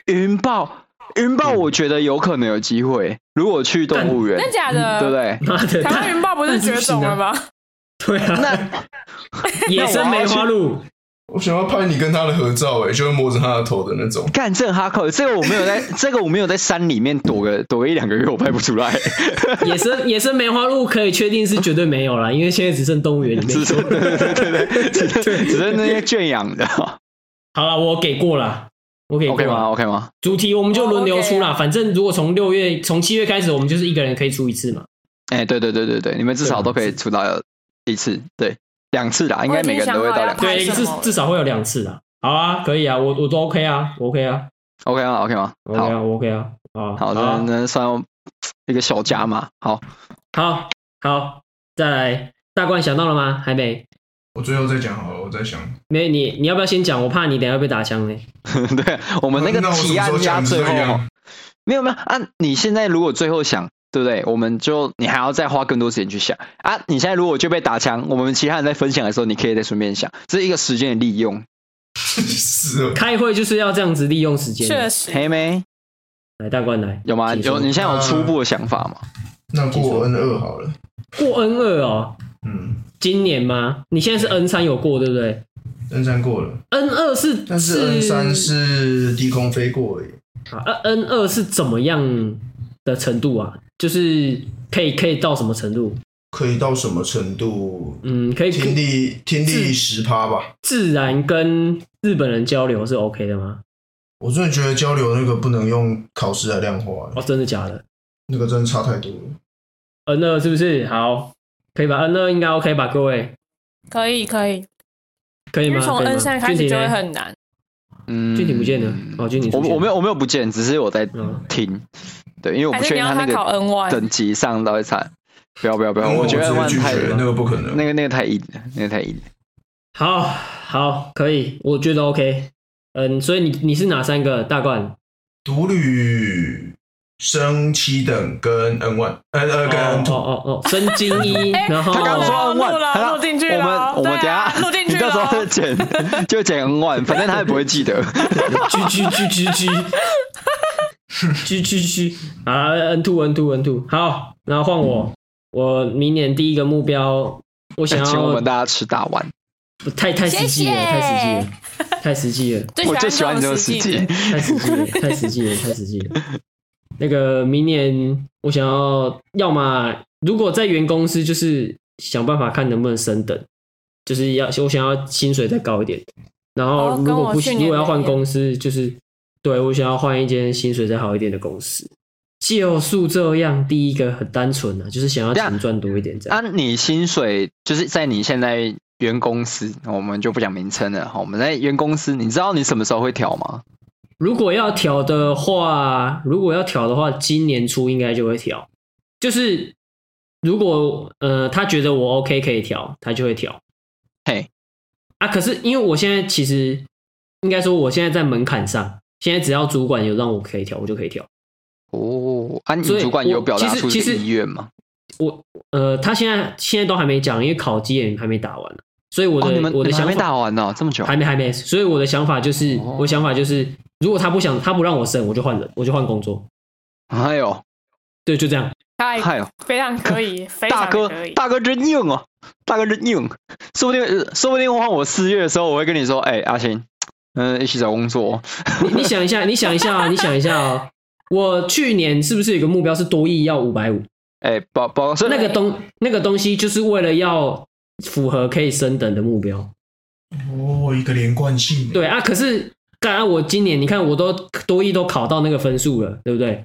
Speaker 2: 云豹，云豹，我觉得有可能有机会。如果去动物园，
Speaker 4: 真假的？
Speaker 2: 对不对？
Speaker 4: 台湾云豹不是绝种了吗？
Speaker 1: 对啊，那野生梅花鹿。
Speaker 3: 我想要拍你跟他的合照，哎，就是摸着他的头的那种。
Speaker 2: 干，这哈扣，这个我没有在，这个我没有在山里面躲个躲个一两个月，我拍不出来。
Speaker 1: 野生野生梅花鹿可以确定是绝对没有了，因为现在只剩动物园里面。
Speaker 2: 对对对对，只剩只剩那些圈养的。
Speaker 1: 好了，我给过了，我给过了。
Speaker 2: OK 吗？OK 吗？
Speaker 1: 主题我们就轮流出了，反正如果从六月从七月开始，我们就是一个人可以出一次嘛。
Speaker 2: 哎，对对对对对，你们至少都可以出到一次，对。两次啦，应该每个人都会到两次。
Speaker 1: 对，至至少会有两次啦。好啊，可以啊，我我都 OK 啊，OK 啊
Speaker 2: ，OK 啊，OK 吗
Speaker 1: ？OK 啊，OK 啊，好，
Speaker 2: 好，那那算一个小加嘛，好，
Speaker 1: 好，好，再来，大冠想到了吗？还没，
Speaker 3: 我最后再讲好了，我在想，
Speaker 1: 没，你你要不要先讲？我怕你等下被打枪嘞。
Speaker 2: 对，我们那个提案加最后，没有没有，啊，你现在如果最后想。对不对？我们就你还要再花更多时间去想啊！你现在如果就被打枪，我们其他人在分享的时候，你可以再顺便想，这是一个时间的利用。
Speaker 3: 是，
Speaker 1: 开会就是要这样子利用时间。
Speaker 4: 确实，
Speaker 2: 黑妹，
Speaker 1: 来大冠来
Speaker 2: 有吗？有，你现在有初步的想法吗？
Speaker 3: 那过 N 二好了，
Speaker 1: 过 N 二哦。
Speaker 3: 嗯，
Speaker 1: 今年吗？你现在是 N 三有过对不对
Speaker 3: ？N 三过了
Speaker 1: ，N 二是，
Speaker 3: 但是 N 三是低空飞过而已。
Speaker 1: 啊，N 二是怎么样的程度啊？就是可以可以到什么程度？
Speaker 3: 可以到什么程度？
Speaker 1: 嗯，可以
Speaker 3: 听力听力十趴吧。
Speaker 1: 自然跟日本人交流是 OK 的吗？
Speaker 3: 我真的觉得交流那个不能用考试来量化。
Speaker 1: 哦，真的假的？
Speaker 3: 那个真的差太多了。
Speaker 1: N 二是不是？好，可以吧？N 二应该 OK 吧？各位，
Speaker 4: 可以可以
Speaker 1: 可以吗？
Speaker 4: 从 N 三开始就会很难。
Speaker 1: 嗯，具体不见了。哦，具体，
Speaker 2: 我我没有我没有不见，只是我在听。
Speaker 1: 嗯
Speaker 2: 对，因为我不确定他那个等级上到底差。不要不要不要，我觉得 N 1太
Speaker 3: 那个不可能，
Speaker 2: 那个那个太硬了，那个太硬了。
Speaker 1: 好好可以，我觉得 OK。嗯，所以你你是哪三个大冠？
Speaker 3: 独旅升七等跟 N 1，呃呃跟 N 2。
Speaker 1: 哦哦哦，升精一，然后
Speaker 2: 他刚刚说 N one，
Speaker 4: 录进去了。
Speaker 2: 我们我们等下
Speaker 4: 录进去，
Speaker 2: 到时候剪 就剪 N one，反正他也不会记得。
Speaker 1: G G G G G。去去去啊！N two N two N two，好，然后换我。我明年第一个目标，我想要请
Speaker 2: 我们大家吃大碗。
Speaker 1: 不太太实际了，太实际了，太实际了。
Speaker 2: 我最喜欢这种实际，
Speaker 1: 太实际了，太实际了，太实际了。那个明年我想要，要么如果在原公司，就是想办法看能不能升等，就是要我想要薪水再高一点。然后如果不行，如果要换公司，就是。对，我想要换一间薪水再好一点的公司，就是这样。第一个很单纯的，就是想要钱赚多一点这样。
Speaker 2: 那、啊、你薪水就是在你现在原公司，我们就不讲名称了。我们在原公司，你知道你什么时候会调吗？
Speaker 1: 如果要调的话，如果要调的话，今年初应该就会调。就是如果呃他觉得我 OK 可以调，他就会调。
Speaker 2: 嘿
Speaker 1: 啊，可是因为我现在其实应该说，我现在在门槛上。现在只要主管有让我可以调，我就可以调。
Speaker 2: 哦，啊，你主管有表达出意愿吗？
Speaker 1: 我呃，他现在现在都还没讲，因为考绩也还没打完，所以我的、哦、我的想法还
Speaker 2: 没打完呢，这么久
Speaker 1: 还没还没，所以我的想法就是，哦、我想法就是，如果他不想他不让我升，我就换人，我就换工作。
Speaker 2: 哎呦，
Speaker 1: 对，就这样。
Speaker 4: 哎呦，非常可以，非常可以。
Speaker 2: 大哥，大哥真硬啊，大哥真硬，说不定说不定换我四月的时候，我会跟你说，哎，阿星。嗯，一起找工作。
Speaker 1: 你你想一下，你想一下啊，你想一下啊。我去年是不是有个目标是多亿要五百五？
Speaker 2: 哎，包包是
Speaker 1: 那个东那个东西，就是为了要符合可以升等的目标。
Speaker 3: 哦，一个连贯性。
Speaker 1: 对啊，可是刚刚我今年你看，我都多亿都考到那个分数了，对不对？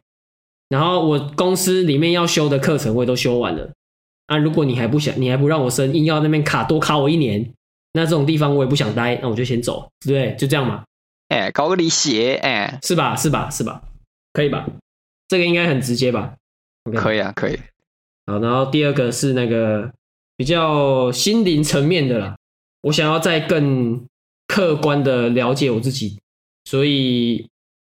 Speaker 1: 然后我公司里面要修的课程我也都修完了。啊，如果你还不想，你还不让我升，硬要那边卡多卡我一年。那这种地方我也不想待，那我就先走，对不对？就这样嘛。
Speaker 2: 哎、欸，搞个理血，哎、欸，
Speaker 1: 是吧？是吧？是吧？可以吧？这个应该很直接吧？Okay.
Speaker 2: 可以啊，可以。
Speaker 1: 好，然后第二个是那个比较心灵层面的啦，我想要再更客观的了解我自己，所以，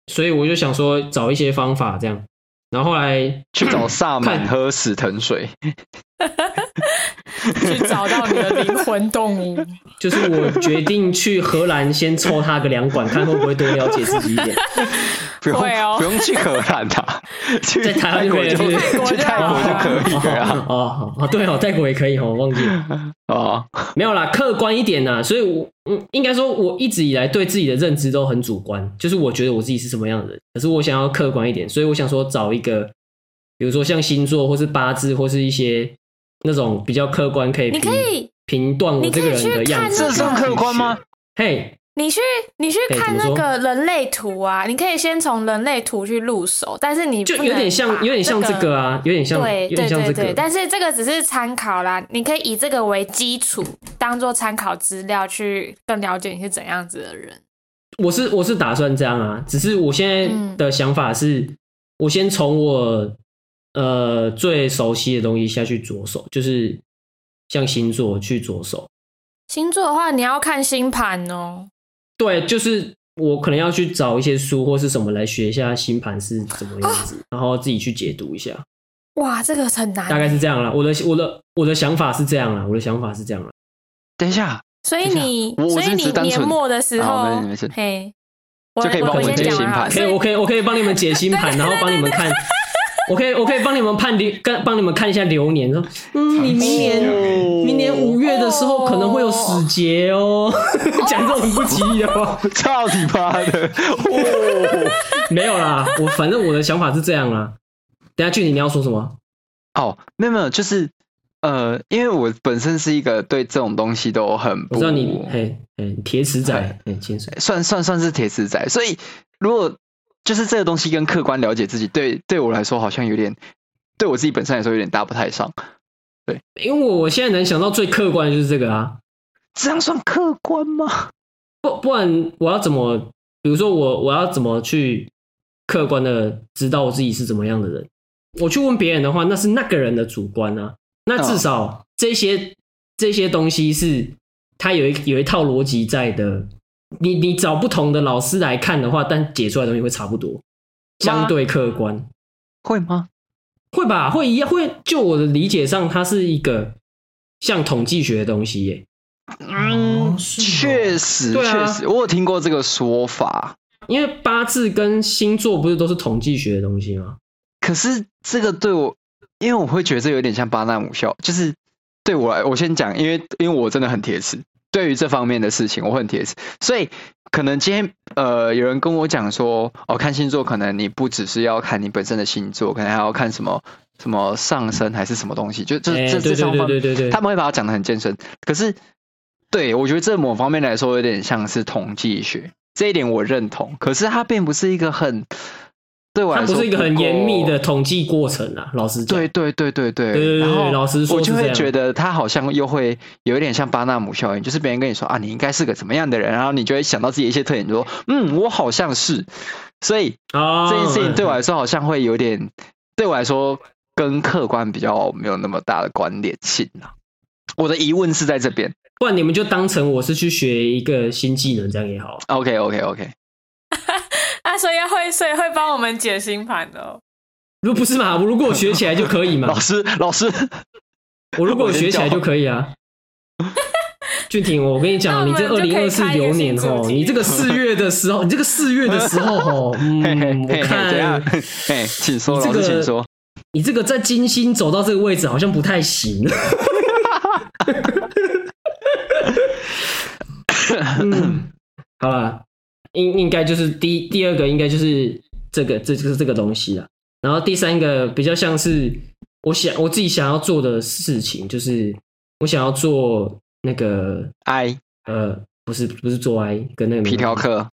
Speaker 1: 所以我就想说找一些方法这样。然后后来
Speaker 2: 去找萨满喝死藤水，
Speaker 4: 去找到你的灵魂动物。
Speaker 1: 就是我决定去荷兰先抽他个两管，看会不会多了解自己一点。
Speaker 2: 不用哦，不用去荷兰的，
Speaker 1: 在台湾就可以，
Speaker 2: 去泰国就可以啊。
Speaker 1: 哦哦，对哦，泰国也可以哦，忘记了哦，没有啦，客观一点呐。所以我嗯，应该说，我一直以来对自己的认知都很主观，就是我觉得我自己是什么样的人，可是我想要客观一点，所以我想说找一个，比如说像星座或是八字或是一些那种比较客观可以，
Speaker 4: 你可以
Speaker 1: 评断我这个人的样子，
Speaker 2: 这算客观吗？
Speaker 1: 嘿。
Speaker 4: 你去，你去看那个人类图啊！你可以先从人类图去入手，但是你、
Speaker 1: 就有点像，有点像这个啊，有点像，对。
Speaker 4: 对对对，但是这个只是参考啦，你可以以这个为基础，当做参考资料去更了解你是怎样子的人。
Speaker 1: 我是我是打算这样啊，只是我现在的想法是，嗯、我先从我呃最熟悉的东西下去着手，就是像星座去着手。
Speaker 4: 星座的话，你要看星盘哦。
Speaker 1: 对，就是我可能要去找一些书或是什么来学一下星盘是怎么样子，哦、然后自己去解读一下。
Speaker 4: 哇，这个很难。
Speaker 1: 大概是这样了，我的我的我的想法是这样了，我的想法是这样了。
Speaker 2: 等一下。
Speaker 4: 所以你，所以你年末的时候，嘿，
Speaker 2: 就可以帮我们解星盘。
Speaker 1: 可以，我可以，我可以帮你们解星盘，然后帮你们看。我可以，我可以帮你们判流，跟帮你们看一下流年。说，嗯，你明年，明年五月的时候可能会有死劫哦。讲这种不吉利的话，
Speaker 2: 操你妈的！
Speaker 1: 没有啦，我反正我的想法是这样啦。等下具体你要说什么？
Speaker 2: 哦，没有没有，就是。呃，因为我本身是一个对这种东西都很不，
Speaker 1: 我知道你嘿，嘿，铁齿仔，嘿，金水，
Speaker 2: 算算算是铁齿仔，所以如果就是这个东西跟客观了解自己，对对我来说好像有点，对我自己本身来说有点搭不太上，对，
Speaker 1: 因为我现在能想到最客观的就是这个啊，
Speaker 2: 这样算客观吗？
Speaker 1: 不不然我要怎么，比如说我我要怎么去客观的知道我自己是怎么样的人？我去问别人的话，那是那个人的主观啊。那至少这些、oh. 这些东西是他有一有一套逻辑在的。你你找不同的老师来看的话，但解出来的东西会差不多，相对客观。
Speaker 2: 会吗？
Speaker 1: 会吧，会一样会。就我的理解上，它是一个像统计学的东西耶。
Speaker 2: 嗯，确实，确实，我有听过这个说法。
Speaker 1: 因为八字跟星座不是都是统计学的东西吗？
Speaker 2: 可是这个对我。因为我会觉得这有点像巴纳姆效，就是对我来，我先讲，因为因为我真的很铁齿，对于这方面的事情我很铁齿，所以可能今天呃有人跟我讲说，哦，看星座可能你不只是要看你本身的星座，可能还要看什么什么上升还是什么东西，就就这这双方他们会把它讲的很健身，可是对我觉得这某方面来说有点像是统计学，这一点我认同，可是它并不是一个很。对我来说
Speaker 1: 它不是一个很严密的统计过程啊，老实讲。
Speaker 2: 对对对对对。对然后老实说，我就会觉得他好像又会有一点像巴纳姆效应，就是别人跟你说啊，你应该是个怎么样的人，然后你就会想到自己一些特点，就说嗯，我好像是。所以这件事情对我来说好像会有点，对我来说跟客观比较没有那么大的关联性啊。我的疑问是在这边，
Speaker 1: 不然你们就当成我是去学一个新技能，这样也好。
Speaker 2: OK OK OK。
Speaker 4: 啊，所以会，所以会帮我们解星盘的哦。
Speaker 1: 如果不是嘛，我如果我学起来就可以嘛。
Speaker 2: 老师，老师，
Speaker 1: 我如果我学起来就可以啊。俊廷，我跟你讲，你这二零二四流年哦，你这个四月的时候，你这个四月的时候哦，嗯，我看，
Speaker 2: 哎，请说，老师，请说。
Speaker 1: 你这个在金星走到这个位置好像不太行。嗯，好了。应应该就是第第二个，应该就是这个，这就是这个东西了。然后第三个比较像是我想我自己想要做的事情，就是我想要做那个
Speaker 2: I，
Speaker 1: 呃，不是不是做 I，跟那个
Speaker 2: 皮条客，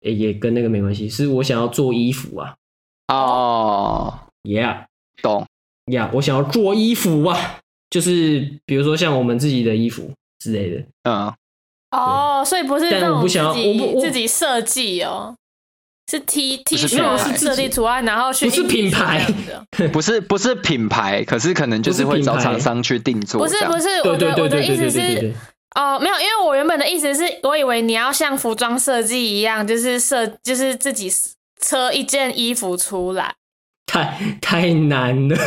Speaker 1: 也也跟那个没关系，是我想要做衣服啊。
Speaker 2: 哦
Speaker 1: ，Yeah，
Speaker 2: 懂
Speaker 1: ，Yeah，我想要做衣服啊，就是比如说像我们自己的衣服之类的，
Speaker 2: 嗯。
Speaker 4: 哦，所以不是那种自己
Speaker 1: 我不
Speaker 4: 自己设计哦，是 T T 恤设计图案，然后去
Speaker 1: 不是品牌，
Speaker 2: 不是不是品牌，可是可能就是会找厂商去定做。
Speaker 4: 不是不是，我的我的意思是哦，没有，因为我原本的意思是我以为你要像服装设计一样，就是设就是自己车一件衣服出来，
Speaker 1: 太太难了。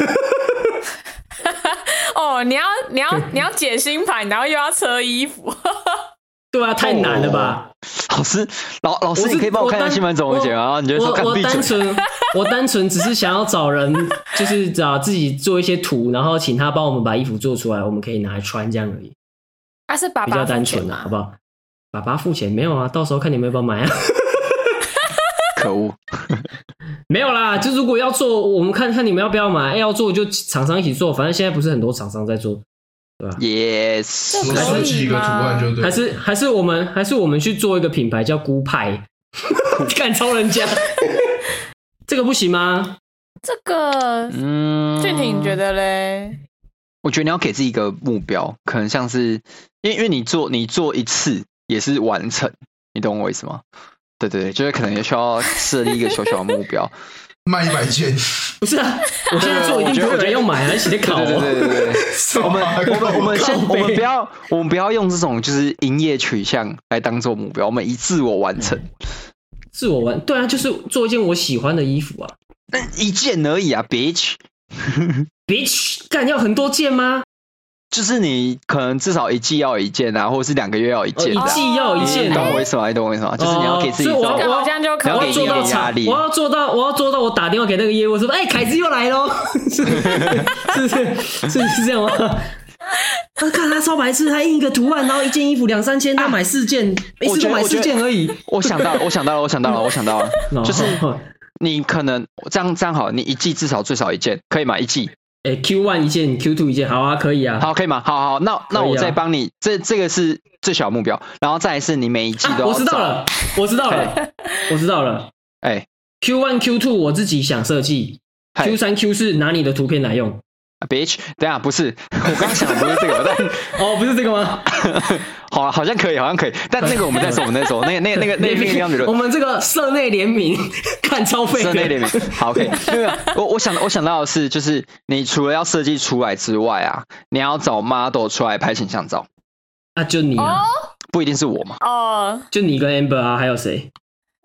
Speaker 4: 哦，你要你要你要解星盘，然后又要车衣服。
Speaker 1: 对啊，太难了吧！
Speaker 2: 哦、老师，老老师，你可以帮我看一下新闻怎么解啊？你觉得说我，我单纯，
Speaker 1: 我单纯只是想要找人，就是找自己做一些图，然后请他帮我们把衣服做出来，我们可以拿来穿这样而已。
Speaker 4: 他、啊、是爸爸比较单纯啊，
Speaker 1: 好不好？爸爸付钱没有啊？到时候看你们要不要买啊？
Speaker 2: 可恶，
Speaker 1: 没有啦！就如果要做，我们看看你们要不要买。要做就厂商一起做，反正现在不是很多厂商在做。对吧
Speaker 2: ？Yes，
Speaker 3: 设计一个图案就对。
Speaker 1: 还是还是我们还是我们去做一个品牌叫孤派，敢超人家，这个不行吗？
Speaker 4: 这个，嗯，俊廷你觉得嘞？
Speaker 2: 我觉得你要给自己一个目标，可能像是因为因为你做你做一次也是完成，你懂我意思吗？对对对，就是可能也需要设立一个小小的目标，
Speaker 3: 卖一百件。
Speaker 1: 不是啊，我现在做一定不会有人要买啊，一起在考。
Speaker 2: 对对对对对，我们我们我们先我们不要我们不要用这种就是营业取向来当做目标，我们以自我完成。
Speaker 1: 自我完，对啊，就是做一件我喜欢的衣服啊，
Speaker 2: 但一件而已啊，bitch。
Speaker 1: bitch，干要很多件吗？
Speaker 2: 就是你可能至少一季要一件啊，或者是两个月要一件，
Speaker 1: 一季要一件，
Speaker 2: 懂我意思吗？你懂我意思吗？就是你要给自己，
Speaker 1: 我我这
Speaker 4: 样就可以，
Speaker 1: 我要做到压力，我要做到，我要做到，我打电话给那个业务说，哎，凯子又来喽，是是是是这样吗？他 看他超白痴，他印一个图案，然后一件衣服两三千，他买四件，一次就买四件而已。
Speaker 2: 我想到，我想到了，我想到了，我想到了，就是你可能这样这样好，你一季至少最少一件，可以买一季。
Speaker 1: 哎，Q one 一件，Q two 一件，好啊，可以啊，
Speaker 2: 好，可以吗？好好，那那我再帮你，这这个是最小目标，然后再来是你每一季都要。
Speaker 1: 我知道了，我知道了，我知道了。
Speaker 2: 哎
Speaker 1: ，Q one Q two 我自己想设计，Q 三 Q 四拿你的图片来用。
Speaker 2: Bitch，等下不是，我刚想的不是这个，但
Speaker 1: 哦，不是这个吗？
Speaker 2: 好，好像可以，好像可以，但那个我们再说，我们再说，那个、那个、那个、那个样子。
Speaker 1: 我们这个社内联名，看超费。
Speaker 2: 社内联名，好，OK。我我想我想到的是，就是你除了要设计出来之外啊，你要找 model 出来拍形象照。
Speaker 1: 啊，就你啊，
Speaker 2: 不一定是我嘛。
Speaker 4: 哦，
Speaker 1: 就你跟 Amber 啊，还有谁？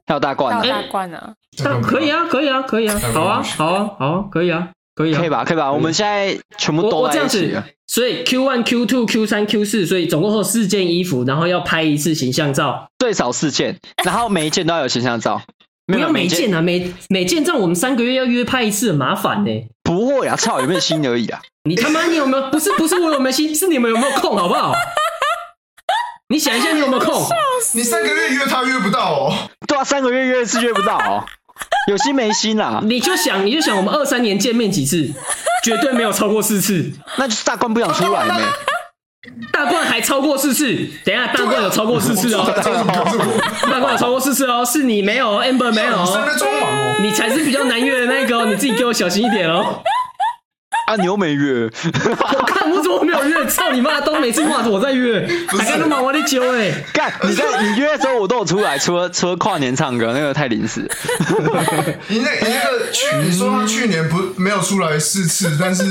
Speaker 2: 还有大冠，
Speaker 4: 大冠啊，
Speaker 1: 可以啊，可以啊，可以啊，好啊，好啊，好啊，可以啊。可以，可以吧，
Speaker 2: 可以吧。我们现在全部都在一起，
Speaker 1: 所以 Q one、Q two、Q 三、Q 四，所以总共有四件衣服，然后要拍一次形象照，
Speaker 2: 最少四件，然后每一件都要有形象照。
Speaker 1: 没有每件啊，每每件照我们三个月要约拍一次，很麻烦呢。
Speaker 2: 不会啊，操，有没有心而已啊。
Speaker 1: 你他妈，你有没有？不是不是我有没有心，是你们有没有空，好不好？你想一下，你有没有空？
Speaker 3: 你三个月约他约不到哦。
Speaker 2: 对啊，三个月约一次约不到哦。有心没心啦、啊？
Speaker 1: 你就想，你就想，我们二三年见面几次，绝对没有超过四次。
Speaker 2: 那就是大冠不想出来呢？
Speaker 1: 大冠还超过四次。等一下，大冠有超过四次哦。大冠有超过四次哦，是你没有，Amber 没有。你才是比较难约的那个，你自己给我小心一点哦。
Speaker 2: 啊，你又没约？
Speaker 1: 我看不出我没有约？操你妈！都每次骂着我在约，还跟他忙我的酒哎！
Speaker 2: 干，你在你约的时候我都有出来，除了除了跨年唱歌那个太临时。
Speaker 3: 你那，你那个去，你说他去年不没有出来四次，但是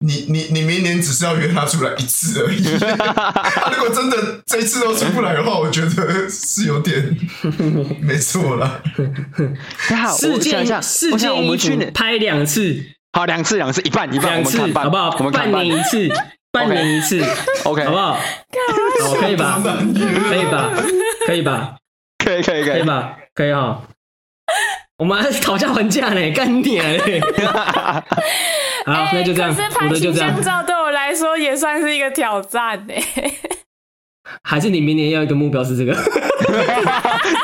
Speaker 3: 你你你明年只是要约他出来一次而已。他如果真的这一次都出不来的话，我觉得是有点没错了。
Speaker 1: 四件四件衣服拍两次。
Speaker 2: 好，两次，两次，一半，一半，
Speaker 1: 两次，好不好？我们半年一次，半年一次
Speaker 2: ，OK，
Speaker 1: 好不好？可以吧？可以吧？可以吧？
Speaker 2: 可以，可以，可以
Speaker 1: 吧？可以哈。我们还是讨价还价呢，干你嘞！好，那就这样。我的就这
Speaker 4: 样。对我来说也算是一个挑战呢。
Speaker 1: 还是你明年要一个目标是这个？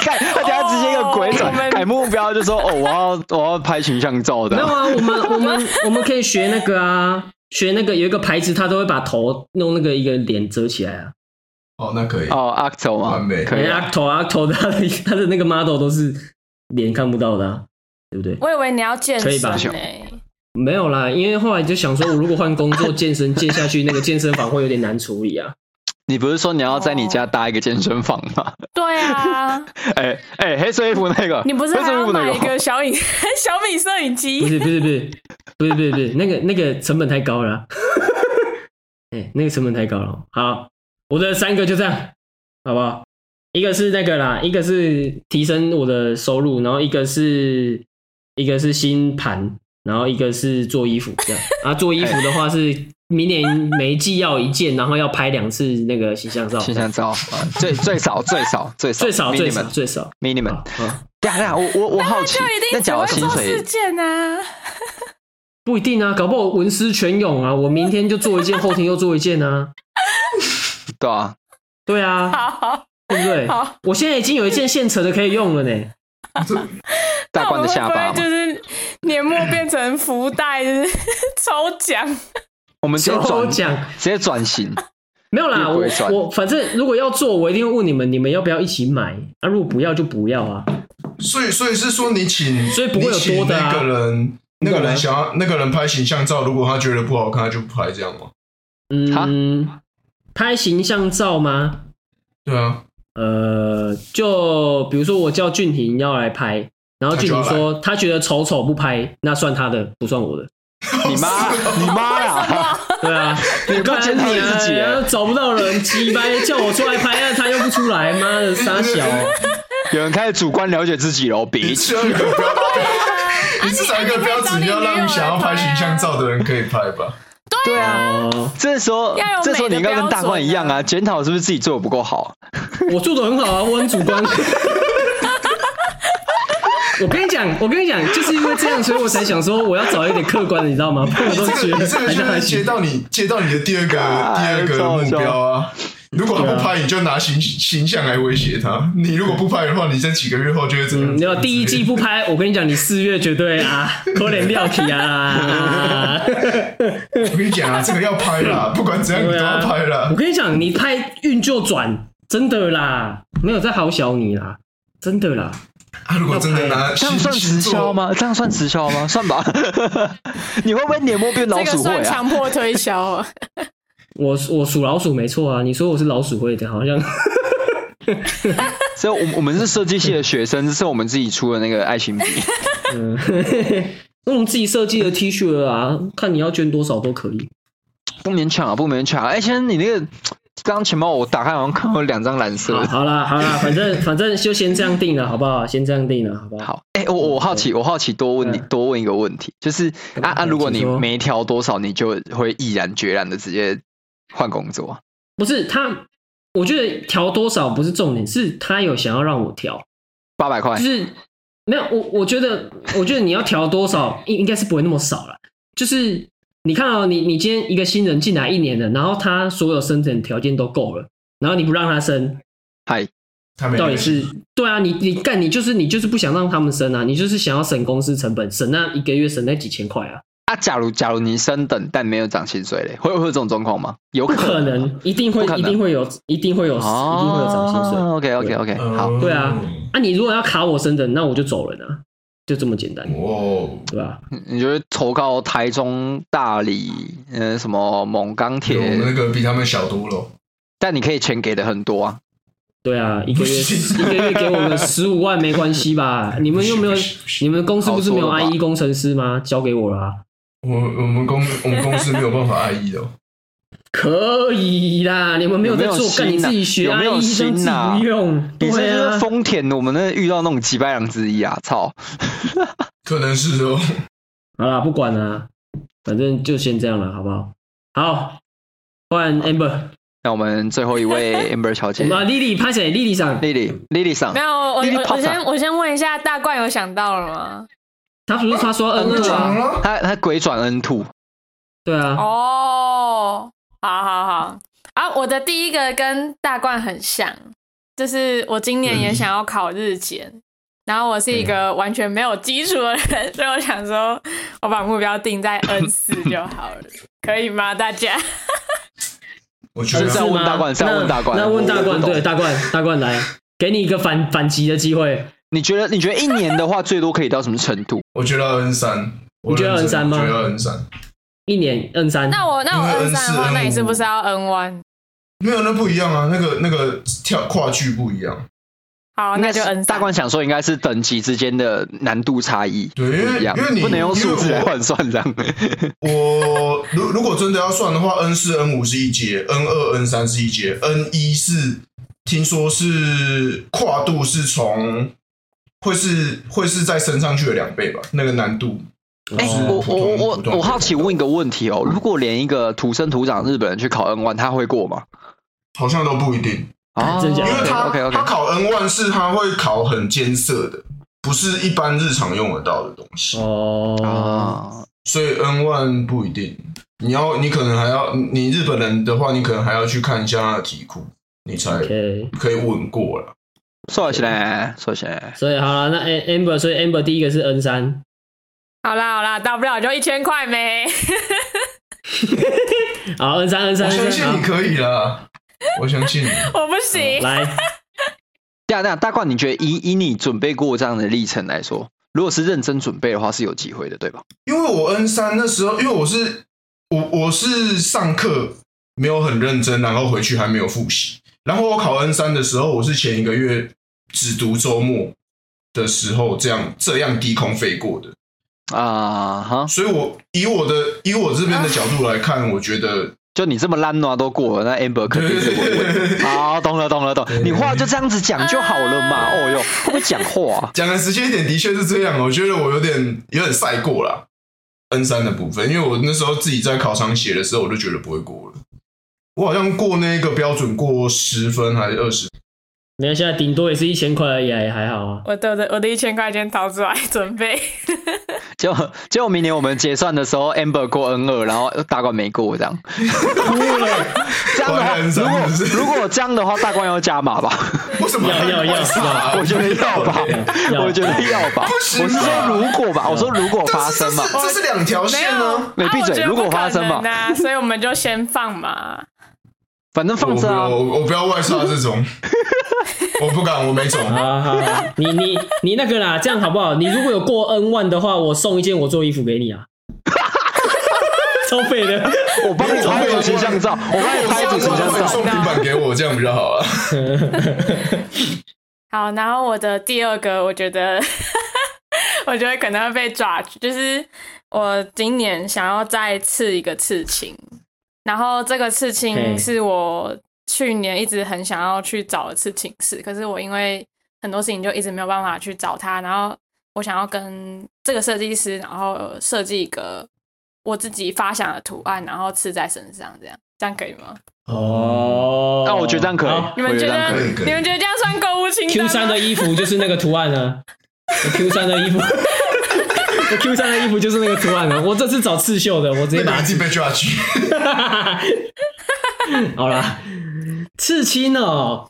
Speaker 2: 看，大家直接一个鬼转改目标，就说哦，我要我要拍形象照的。
Speaker 1: 没有啊，我们我们我们可以学那个啊，学那个有一个牌子，他都会把头弄那个一个脸遮起来啊。
Speaker 3: 哦，那可以
Speaker 2: 哦，Acto 啊，
Speaker 3: 完美。
Speaker 1: 可以 Acto Acto 他的他的那个 model 都是脸看不到的，啊，对不对？
Speaker 4: 我以为你要健身，可以吧？
Speaker 1: 没有啦，因为后来就想说，我如果换工作，健身 健下去那个健身房会有点难处理啊。
Speaker 2: 你不是说你要在你家搭一个健身房吗？
Speaker 4: 对啊，
Speaker 2: 哎哎，黑色衣服那个，
Speaker 4: 你不是还要买一个小影 小米摄影机？
Speaker 1: 不是不是不是不是不是不是 那个那个成本太高了，哎，那个成本太高了。好，我的三个就这样，好不好？一个是那个啦，一个是提升我的收入，然后一个是一个是新盘，然后一个是做衣服这样啊。做衣服的话是。明年每一季要一件，然后要拍两次那个形象照。
Speaker 2: 形象照，最最少最少最少
Speaker 1: 最少最少最少
Speaker 2: minimum。等下，我我我好奇，那假如薪水
Speaker 4: 件啊？
Speaker 1: 不一定啊，搞不好文思泉涌啊！我明天就做一件，后天又做一件啊。
Speaker 2: 对啊，
Speaker 1: 对啊，对不对？我现在已经有一件现成的可以用了呢。
Speaker 2: 大罐的下巴
Speaker 4: 就是年末变成福袋，就是 抽奖。
Speaker 2: 我们直接转讲，直接转型，
Speaker 1: 没有啦。我我反正如果要做，我一定会问你们，你们要不要一起买？啊，如果不要就不要啊。
Speaker 3: 所以所以是说你请，
Speaker 1: 所以不会有多的啊。
Speaker 3: 那个人那个人想要那个人拍形象照，如果他觉得不好看，他就不拍这样吗？
Speaker 1: 嗯，拍形象照吗？
Speaker 3: 对啊。
Speaker 1: 呃，呃，就比如说我叫俊廷要来拍，然后俊廷说他觉得丑丑不拍，那算他的，不算我的。
Speaker 2: 你妈，你妈呀！
Speaker 1: 对啊，你不要检讨你自己啊！找不到人，鸡掰叫我出来拍，那他又不出来，妈的傻小！
Speaker 2: 有人开始主观了解自己了，别
Speaker 3: 你至少一个标志，你要让你想要拍形象照的人可以拍吧？
Speaker 2: 对啊，这时候这时候你应该跟大冠一样啊，检讨是不是自己做的不够好？
Speaker 1: 我做的很好啊，我很主观。我跟你讲，我跟你讲，就是因为这样，所以我才想说我要找一点客观的，你知道吗？不然我都觉得
Speaker 3: 你这个就是接到你接到你的第二个第二个目标啊。如果他不拍，你就拿形形象来威胁他。你如果不拍的话，你在几个月后就会怎样。
Speaker 1: 你要第一季不拍，我跟你讲，你四月绝对啊，可怜掉皮啊！
Speaker 3: 我跟你讲啊，这个要拍啦，不管怎样你都要拍啦。
Speaker 1: 我跟你讲，你拍运就转，真的啦，没有在好小你啦，真的啦。
Speaker 3: 他、啊、如果真的拿
Speaker 2: 这样算直销吗？这样算直销吗？算吧。你会不会年末变老鼠会啊？
Speaker 4: 强迫推销啊！
Speaker 1: 我我属老鼠没错啊！你说我是老鼠会的，好像。
Speaker 2: 所以，我我们是设计系的学生，这是我们自己出的那个爱心笔。
Speaker 1: 嗯，那我们自己设计的 T 恤啊，看你要捐多少都可以。
Speaker 2: 不勉强啊，不勉强。哎，先生你那个。刚刚钱包我打开，好像看到两张蓝色。
Speaker 1: 好啦好啦，反正 反正就先这样定了，好不好？先这样定了，好不好？
Speaker 2: 好。哎、欸，我我好奇，我好奇多问你多问一个问题，就是啊啊，如果你没调多少，你就会毅然决然的直接换工作？
Speaker 1: 不是他，我觉得调多少不是重点，是他有想要让我调
Speaker 2: 八百块，
Speaker 1: 就是没有我我觉得我觉得你要调多少应应该是不会那么少了，就是。你看哦，你你今天一个新人进来一年了，然后他所有生存条件都够了，然后你不让他升，
Speaker 2: 嗨，
Speaker 1: 到底是对啊？你你干你就是你就是不想让他们升啊？你就是想要省公司成本，省那一个月省那几千块啊？
Speaker 2: 啊，假如假如你升等但没有涨薪水嘞，会会有这种状况吗？有
Speaker 1: 可能，一定会一定会有，一定会有，一定会有涨薪水。
Speaker 2: OK OK OK，好，
Speaker 1: 对啊，啊，你如果要卡我升等，那我就走人啊。就这么简单哦，对吧？
Speaker 2: 你觉得投靠台中、大理，嗯，什么猛钢铁，
Speaker 3: 那个比他们小多了。
Speaker 2: 但你可以钱给的很多啊。
Speaker 1: 对啊，一个月一个月给我们十五万没关系吧？你们又没有，你们公司不是没有 IE 工程师吗？交给我啦啊。
Speaker 3: 我我们公我们公司没有办法 IE 的。
Speaker 1: 可以啦，你们没有在做，干你自己学啊，有没有心呐？不用，对啊，
Speaker 2: 丰田，我们那遇到那种几百两之一啊，操，
Speaker 3: 可能是哦。
Speaker 1: 好啦，不管了，反正就先这样了，好不好？好，换 Amber，
Speaker 2: 那我们最后一位 Amber 小姐，
Speaker 1: 我们 Lily 拍谁？Lily 上
Speaker 2: ，Lily Lily 上，
Speaker 4: 没有，我我我先我先问一下，大怪有想到了吗？
Speaker 1: 他不是他说 N two 啊，
Speaker 2: 他他鬼转 N two，
Speaker 1: 对啊，
Speaker 4: 哦。好好好啊！我的第一个跟大冠很像，就是我今年也想要考日检，嗯、然后我是一个完全没有基础的人，嗯、所以我想说，我把目标定在 N 四 就好了，可以吗？大家？
Speaker 3: 我觉得
Speaker 2: 是要问大冠，是要问大冠，
Speaker 1: 那问大冠，对大冠，大冠来，给你一个反反击的机会。
Speaker 2: 你觉得？你觉得一年的话，最多可以到什么程度？
Speaker 3: 我觉得 N 三，
Speaker 1: 你觉得 N 三吗？
Speaker 3: 我觉得 N 三。
Speaker 1: 一年 N 三，
Speaker 4: 那我那我 N 三的话，那你是不是要 N one？
Speaker 3: 没有，那不一样啊，那个那个跳跨距不一样。
Speaker 4: 好，那就 N 三。
Speaker 2: 大冠想说，应该是等级之间的难度差异，
Speaker 3: 对，因为因为你
Speaker 2: 不能用数字来换算这样。
Speaker 3: 我如如果真的要算的话，N 四 N 五是一阶，N 二 N 三是一阶，N 一是听说是跨度是从会是会是再升上去的两倍吧，那个难度。
Speaker 2: 哎、欸，我我我我好奇问一个问题哦，如果连一个土生土长日本人去考 N one，他会过吗？
Speaker 3: 好像都不一定
Speaker 2: 啊，真假？
Speaker 3: 因为他
Speaker 2: okay, okay, okay.
Speaker 3: 他考 N one 是他会考很艰涩的，不是一般日常用得到的东西哦啊，所以 N one 不一定。你要你可能还要你日本人的话，你可能还要去看一下他的题库，你才可以稳过了。
Speaker 2: 说起来，说起来，
Speaker 1: 所以好了，那 Amber，所以 Amber 第一个是 N 三。
Speaker 4: 好啦好啦，大不了就一千块没。
Speaker 1: 好，N 三 N 三，
Speaker 3: 我相信你可以了，我相信你。
Speaker 4: 我不行。
Speaker 1: 来，
Speaker 2: 这样这样，大冠，你觉得以以你准备过这样的历程来说，如果是认真准备的话，是有机会的，对吧？
Speaker 3: 因为我 N 三那时候，因为我是我我是上课没有很认真，然后回去还没有复习，然后我考 N 三的时候，我是前一个月只读周末的时候这样这样低空飞过的
Speaker 2: 啊哈。
Speaker 3: 所以我以我的以我这边的角度来看，我觉得。
Speaker 2: 就你这么烂啊，都过了，那 Amber 肯定是稳稳。好，懂了，懂了，懂。你话就这样子讲就好了嘛。哦哟，会不会讲话？
Speaker 3: 讲的直接一点，的确是这样。我觉得我有点有点赛过了 N 三的部分，因为我那时候自己在考场写的时候，我就觉得不会过了。我好像过那个标准过十分还是二十？
Speaker 1: 你看现在顶多也是一千块而已，也还好啊。
Speaker 4: 我的我的一千块钱掏出来准备。
Speaker 2: 就就明年我们结算的时候，Amber 过 N 二，然后大冠没过这样。这样的话，如果如果这样的话，大冠要加码吧？
Speaker 3: 为什么
Speaker 1: 要要要？
Speaker 2: 我觉得要吧，我觉得要吧。我是说如果吧，我说如果发生嘛，
Speaker 3: 这是两条线呢。
Speaker 2: 没闭嘴，如果发生嘛，
Speaker 4: 所以我们就先放嘛。
Speaker 2: 反正放着啊，
Speaker 3: 我我不要外刷这种，我不敢，我没种。
Speaker 1: 好好好，你你你那个啦，这样好不好？你如果有过 N 万的话，我送一件我做衣服给你啊，超废的，
Speaker 2: 我帮你拍组形象照，我帮你拍一组形象照，
Speaker 3: 送平板给我，这样比较好啊。
Speaker 4: 好，然后我的第二个，我觉得，我觉得可能会被抓，就是我今年想要再次一个刺青。然后这个刺青是我去年一直很想要去找的刺青师，可是我因为很多事情就一直没有办法去找他。然后我想要跟这个设计师，然后设计一个我自己发想的图案，然后刺在身上，这样这样可以吗？
Speaker 1: 哦，
Speaker 2: 那我觉得这样可以。
Speaker 4: 你们觉得？你们觉得这样算购物清单
Speaker 1: ？Q 三的衣服就是那个图案呢？Q 三的衣服。我 Q 三的衣服就是那个图案了。我这次找刺绣的，我直接把它
Speaker 3: 自己被抓去。
Speaker 1: 好啦，刺青哦，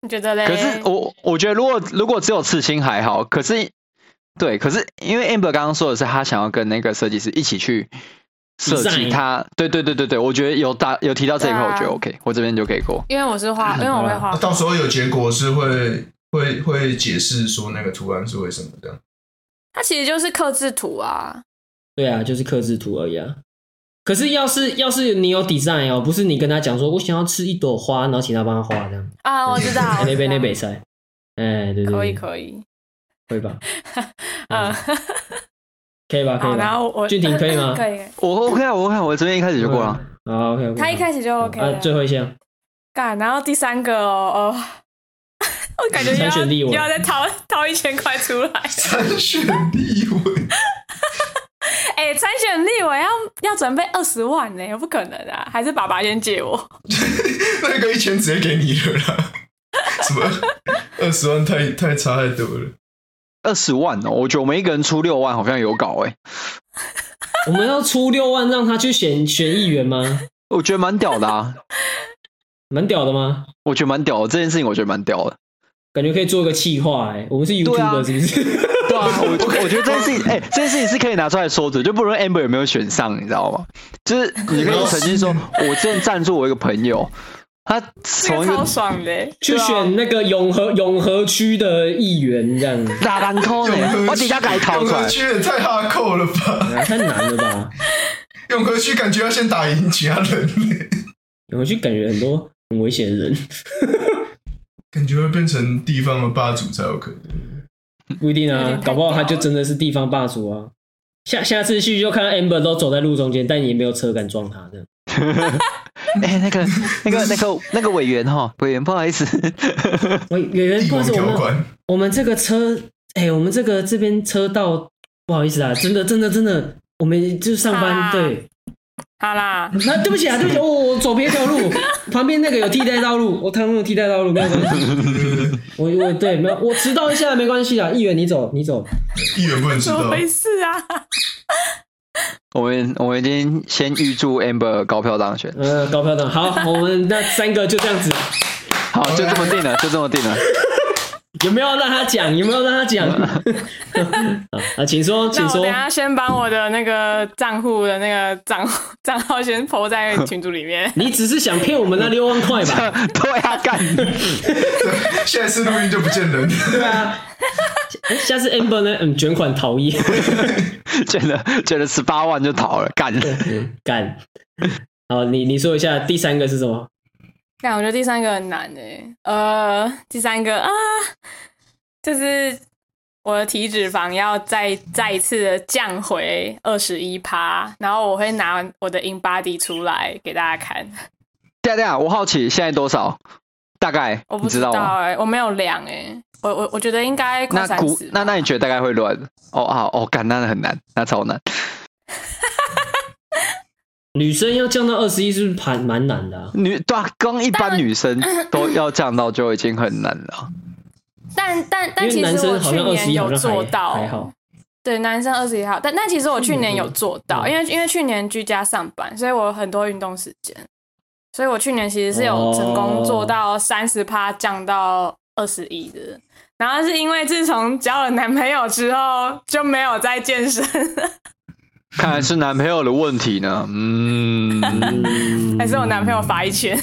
Speaker 4: 你觉得嘞？
Speaker 2: 可是我我觉得，如果如果只有刺青还好。可是，对，可是因为 Amber 刚刚说的是他想要跟那个设计师一起去设计他。对对对对对，我觉得有大有提到这一块，我觉得 OK，我这边就可以过。
Speaker 4: 因为我是画，因为我会画。
Speaker 3: 到时候有结果是会会会解释说那个图案是为什么这样。
Speaker 4: 它其实就是刻制图啊，
Speaker 1: 对啊，就是刻制图而已啊。可是要是要是你有 design 哦，不是你跟他讲说，我想要吃一朵花，然后请他帮他画这样
Speaker 4: 啊，我知道，
Speaker 1: 那边那边塞，哎，对对，
Speaker 4: 可以可以，
Speaker 1: 会吧？嗯，可以吧？可以吧？
Speaker 4: 然后我
Speaker 1: 俊廷可以吗？
Speaker 4: 可以，
Speaker 2: 我 OK 啊，我 OK，我这边一开始就过了。
Speaker 1: 啊 OK，
Speaker 4: 他一开始就 OK
Speaker 1: 了。最后一项，
Speaker 4: 干，然后第三个哦哦。我感觉要又要再掏掏一千块出来
Speaker 3: 参选立委，
Speaker 4: 哎，参选立委要要准备二十万呢，不可能啊！还是爸爸先借我，
Speaker 3: 那个一千直接给你了啦。什么二十万太太差太多了？
Speaker 2: 二十万哦，我觉得我们一个人出六万好像有搞哎。
Speaker 1: 我们要出六万让他去选选议员吗？
Speaker 2: 我觉得蛮屌的啊，
Speaker 1: 蛮屌的吗？
Speaker 2: 我觉得蛮屌的，这件事情我觉得蛮屌的。
Speaker 1: 感觉可以做一个企划哎，我们是 YouTuber 是不是？
Speaker 2: 对啊，我我觉得这件事情 哎，这件事情是可以拿出来说的，就不论 Amber 有没有选上，你知道吗？就是你可以曾经说，我之前赞助我一个朋友，他从一个
Speaker 4: 超爽的
Speaker 1: 去选那个永和永和区的议员这样子，
Speaker 2: 打篮扣呢？我底下改逃出来，
Speaker 3: 永和区也太哈扣了吧？
Speaker 1: 太难了吧？
Speaker 3: 永和区感觉要先打赢其他人，
Speaker 1: 永和区感觉很多很危险的人。
Speaker 3: 感觉会变成地方的霸主才有可能，
Speaker 1: 不一定啊，搞不好他就真的是地方霸主啊。下下次去就看到 Amber 都走在路中间，但也没有车敢撞他的。
Speaker 2: 哎、欸，那个、那个、那个、那个委员哈，委员不好意思，
Speaker 1: 委委员不好意思，我们我们这个车，哎、欸，我们这个这边车道不好意思啊，真的真的真的，我们就上班、啊、对。
Speaker 4: 好啦，
Speaker 1: 那对不起啊，对不起，我我走别条路，旁边那个有替代道路，我他们有替代道路，没有关系。我我对没有，我迟到一下没关系啊。议员你走，你走。
Speaker 3: 议员不能迟到。
Speaker 4: 怎么回事啊？
Speaker 2: 我们我们已经先预祝 Amber 高票当选。
Speaker 1: 嗯，高票当选。好，我们那三个就这样子。
Speaker 2: 好，就这么定了，就这么定了。
Speaker 1: 有没有让他讲？有没有让他讲？啊，请说，请说。
Speaker 4: 等下先把我的那个账户的那个账账号先 po 在群组里面。
Speaker 1: 你只是想骗我们那六万块吧？
Speaker 2: 对啊，干。
Speaker 3: 现在是录音就不见人。
Speaker 1: 对啊。下次 Amber 呢？嗯，卷款逃逸，
Speaker 2: 卷了卷了十八万就逃了，干
Speaker 1: 干。好，你你说一下第三个是什么？
Speaker 4: 但我觉得第三个很难诶，呃，第三个啊，就是我的体脂肪要再再一次的降回二十一趴，然后我会拿我的 InBody 出来给大家看。
Speaker 2: 对啊对啊，我好奇现在多少？大概
Speaker 4: 我不知道哎、欸，我没有量哎、欸，我我我觉得应该快三十。
Speaker 2: 那那你觉得大概会乱？哦啊哦，干那很难，那超难。
Speaker 1: 女生要降到二十一是不是蛮蛮难的、啊？
Speaker 2: 女对啊，刚一般女生都 要降到就已经很难了。
Speaker 4: 但但但其实我去年有做到，还好。对，男生二十一号，但但其实我去年有做到，因为因为去年居家上班，所以我有很多运动时间。所以我去年其实是有成功做到三十趴降到二十一的，然后是因为自从交了男朋友之后就没有再健身了。
Speaker 2: 看来是男朋友的问题呢，嗯，
Speaker 4: 还是我男朋友罚一千。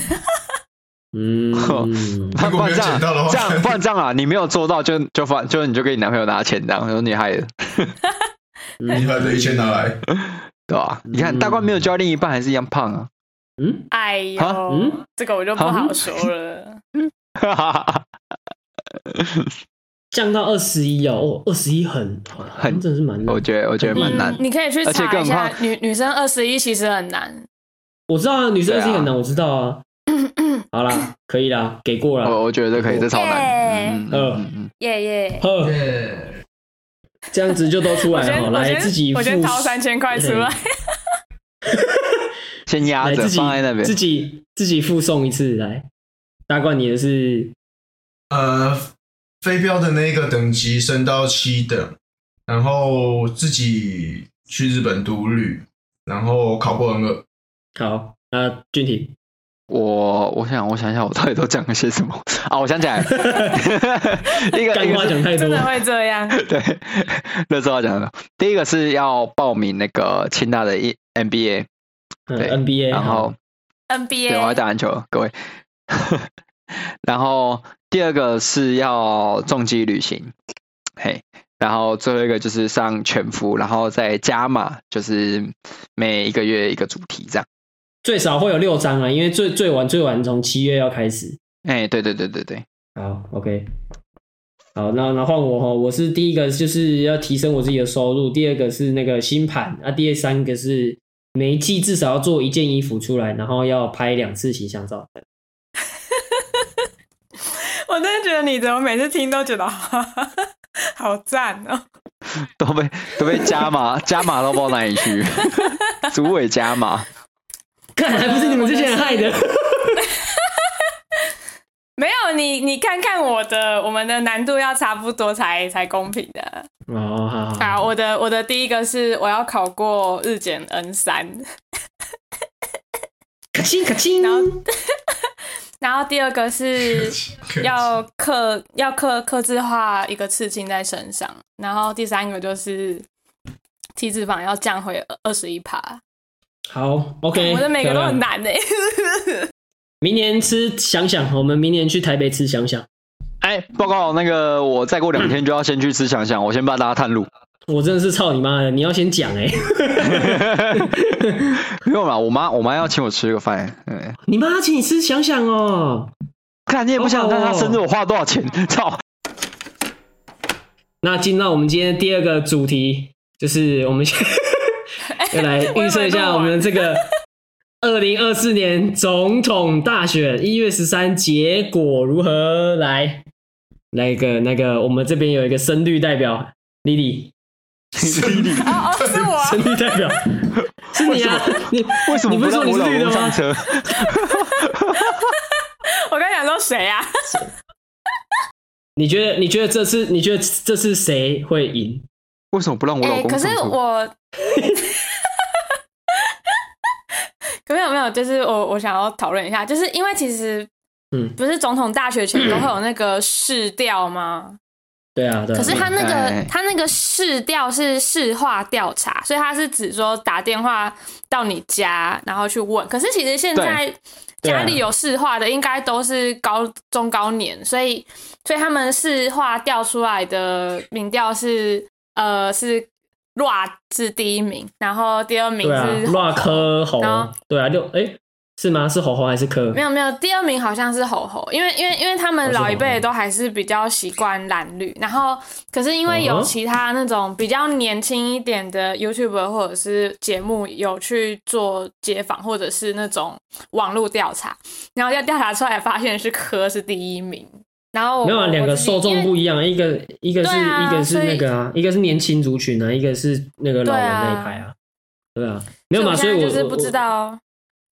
Speaker 1: 嗯，
Speaker 3: 如果没有捡到的话，
Speaker 2: 这样不然这样啊，你没有做到就就罚，就你就给你男朋友拿钱这样，说你害的，
Speaker 3: 你把这一千拿来，
Speaker 2: 对吧？你看大冠没有交另一半还是一样胖啊。
Speaker 4: 嗯，哎呦，嗯，这个我就不好说了。哈哈哈，
Speaker 1: 降到二十一哦，二十一很很真的是蛮难，
Speaker 2: 我觉得我觉得蛮难。
Speaker 4: 你可以去查一下，女女生二十一其实很难。
Speaker 1: 我知道啊，女生二十一很难，我知道啊。好啦，可以啦，给过了。
Speaker 2: 我我觉得可以，这超难。
Speaker 1: 嗯嗯，
Speaker 4: 耶耶，
Speaker 1: 耶，这样子就都出来了，来自己，
Speaker 4: 我先掏三千块出来。
Speaker 2: 先压着放在那边，
Speaker 1: 自己自己附送一次来。大冠，你的是
Speaker 3: 呃飞镖的那个等级升到七等，然后自己去日本读旅，然后考过 N 二。
Speaker 1: 好，那俊廷，
Speaker 2: 我我想我想一下，我到底都讲了些什么 啊？我想起来，
Speaker 1: 一个干话讲太多，
Speaker 4: 真的会这样。
Speaker 2: 对，那时候讲的，第一个是要报名那个清大的 MBA。对
Speaker 1: NBA，
Speaker 2: 然后
Speaker 4: NBA，
Speaker 2: 对，我要打篮球，各位。然后第二个是要重机旅行，嘿，然后最后一个就是上全服，然后再加码，就是每一个月一个主题这样。
Speaker 1: 最少会有六张啊，因为最最晚最晚从七月要开始。
Speaker 2: 哎，对对对对对。
Speaker 1: 好，OK。好，那那换我哈，我是第一个就是要提升我自己的收入，第二个是那个新盘，啊，第三个是。每一季至少要做一件衣服出来，然后要拍两次形象照。
Speaker 4: 我真的觉得你怎么每次听都觉得 好赞哦，
Speaker 2: 都被都被加码加码到不知道哪里去，主委加码，
Speaker 1: 看来不是你们这些人害的。
Speaker 4: 没有你，你看看我的，我们的难度要差不多才才公平的。
Speaker 1: 哦，好，好，
Speaker 4: 好，我的我的第一个是我要考过日检 N 三，
Speaker 1: 卡亲卡亲，
Speaker 4: 然后然后第二个是 要刻要刻刻字化一个刺青在身上，然后第三个就是体脂肪要降回二十一趴。
Speaker 1: 好，OK，
Speaker 4: 我的每个都很难呢。
Speaker 1: 明年吃想想，我们明年去台北吃想想。
Speaker 2: 哎，报告那个，我再过两天就要先去吃想想，我先帮大家探路。
Speaker 1: 我真的是操你妈的，你要先讲哎。
Speaker 2: 不用了，我妈我妈要请我吃个饭。嗯，
Speaker 1: 你妈要请你吃想想哦。
Speaker 2: 看你也不想看她生日，我花了多少钱？操！
Speaker 1: 那进到我们今天第二个主题，就是我们先 要来 预测一下我们这个。二零二四年总统大选一月十三结果如何？来，那个那个，我们这边有一个深绿代表，莉
Speaker 4: 哦哦，是我，
Speaker 1: 深绿代表，是你啊？你
Speaker 2: 为什么你不让我老公上车？
Speaker 4: 我刚想说谁啊？
Speaker 1: 你觉得？你觉得这次？你觉得这次谁会赢？
Speaker 2: 为什么不让我老公？
Speaker 4: 可是我。可没有没有，就是我我想要讨论一下，就是因为其实，嗯，不是总统大选前都 会有那个试调吗？
Speaker 1: 对啊，对。
Speaker 4: 可是他那个他那个市调是市话调查，所以他是指说打电话到你家，然后去问。可是其实现在家里有市话的，应该都是高中高年，所以所以他们市话调出来的民调是呃是。LARK 是第一名，然后第二名是
Speaker 1: LARK 红，对啊，就哎、欸，是吗？是猴猴还是柯？
Speaker 4: 没有没有，第二名好像是猴猴，因为因为因为他们老一辈都还是比较习惯蓝绿，然后可是因为有其他那种比较年轻一点的 YouTuber 或者是节目有去做街访或者是那种网络调查，然后要调查出来发现是柯是第一名，然后
Speaker 1: 没有啊，两个受众不一样，一个一个是、啊、一个是那个啊，一个是年轻族群啊，一个是那个老人那一派啊，对啊，对啊，没有嘛，所以我就是
Speaker 4: 不知道。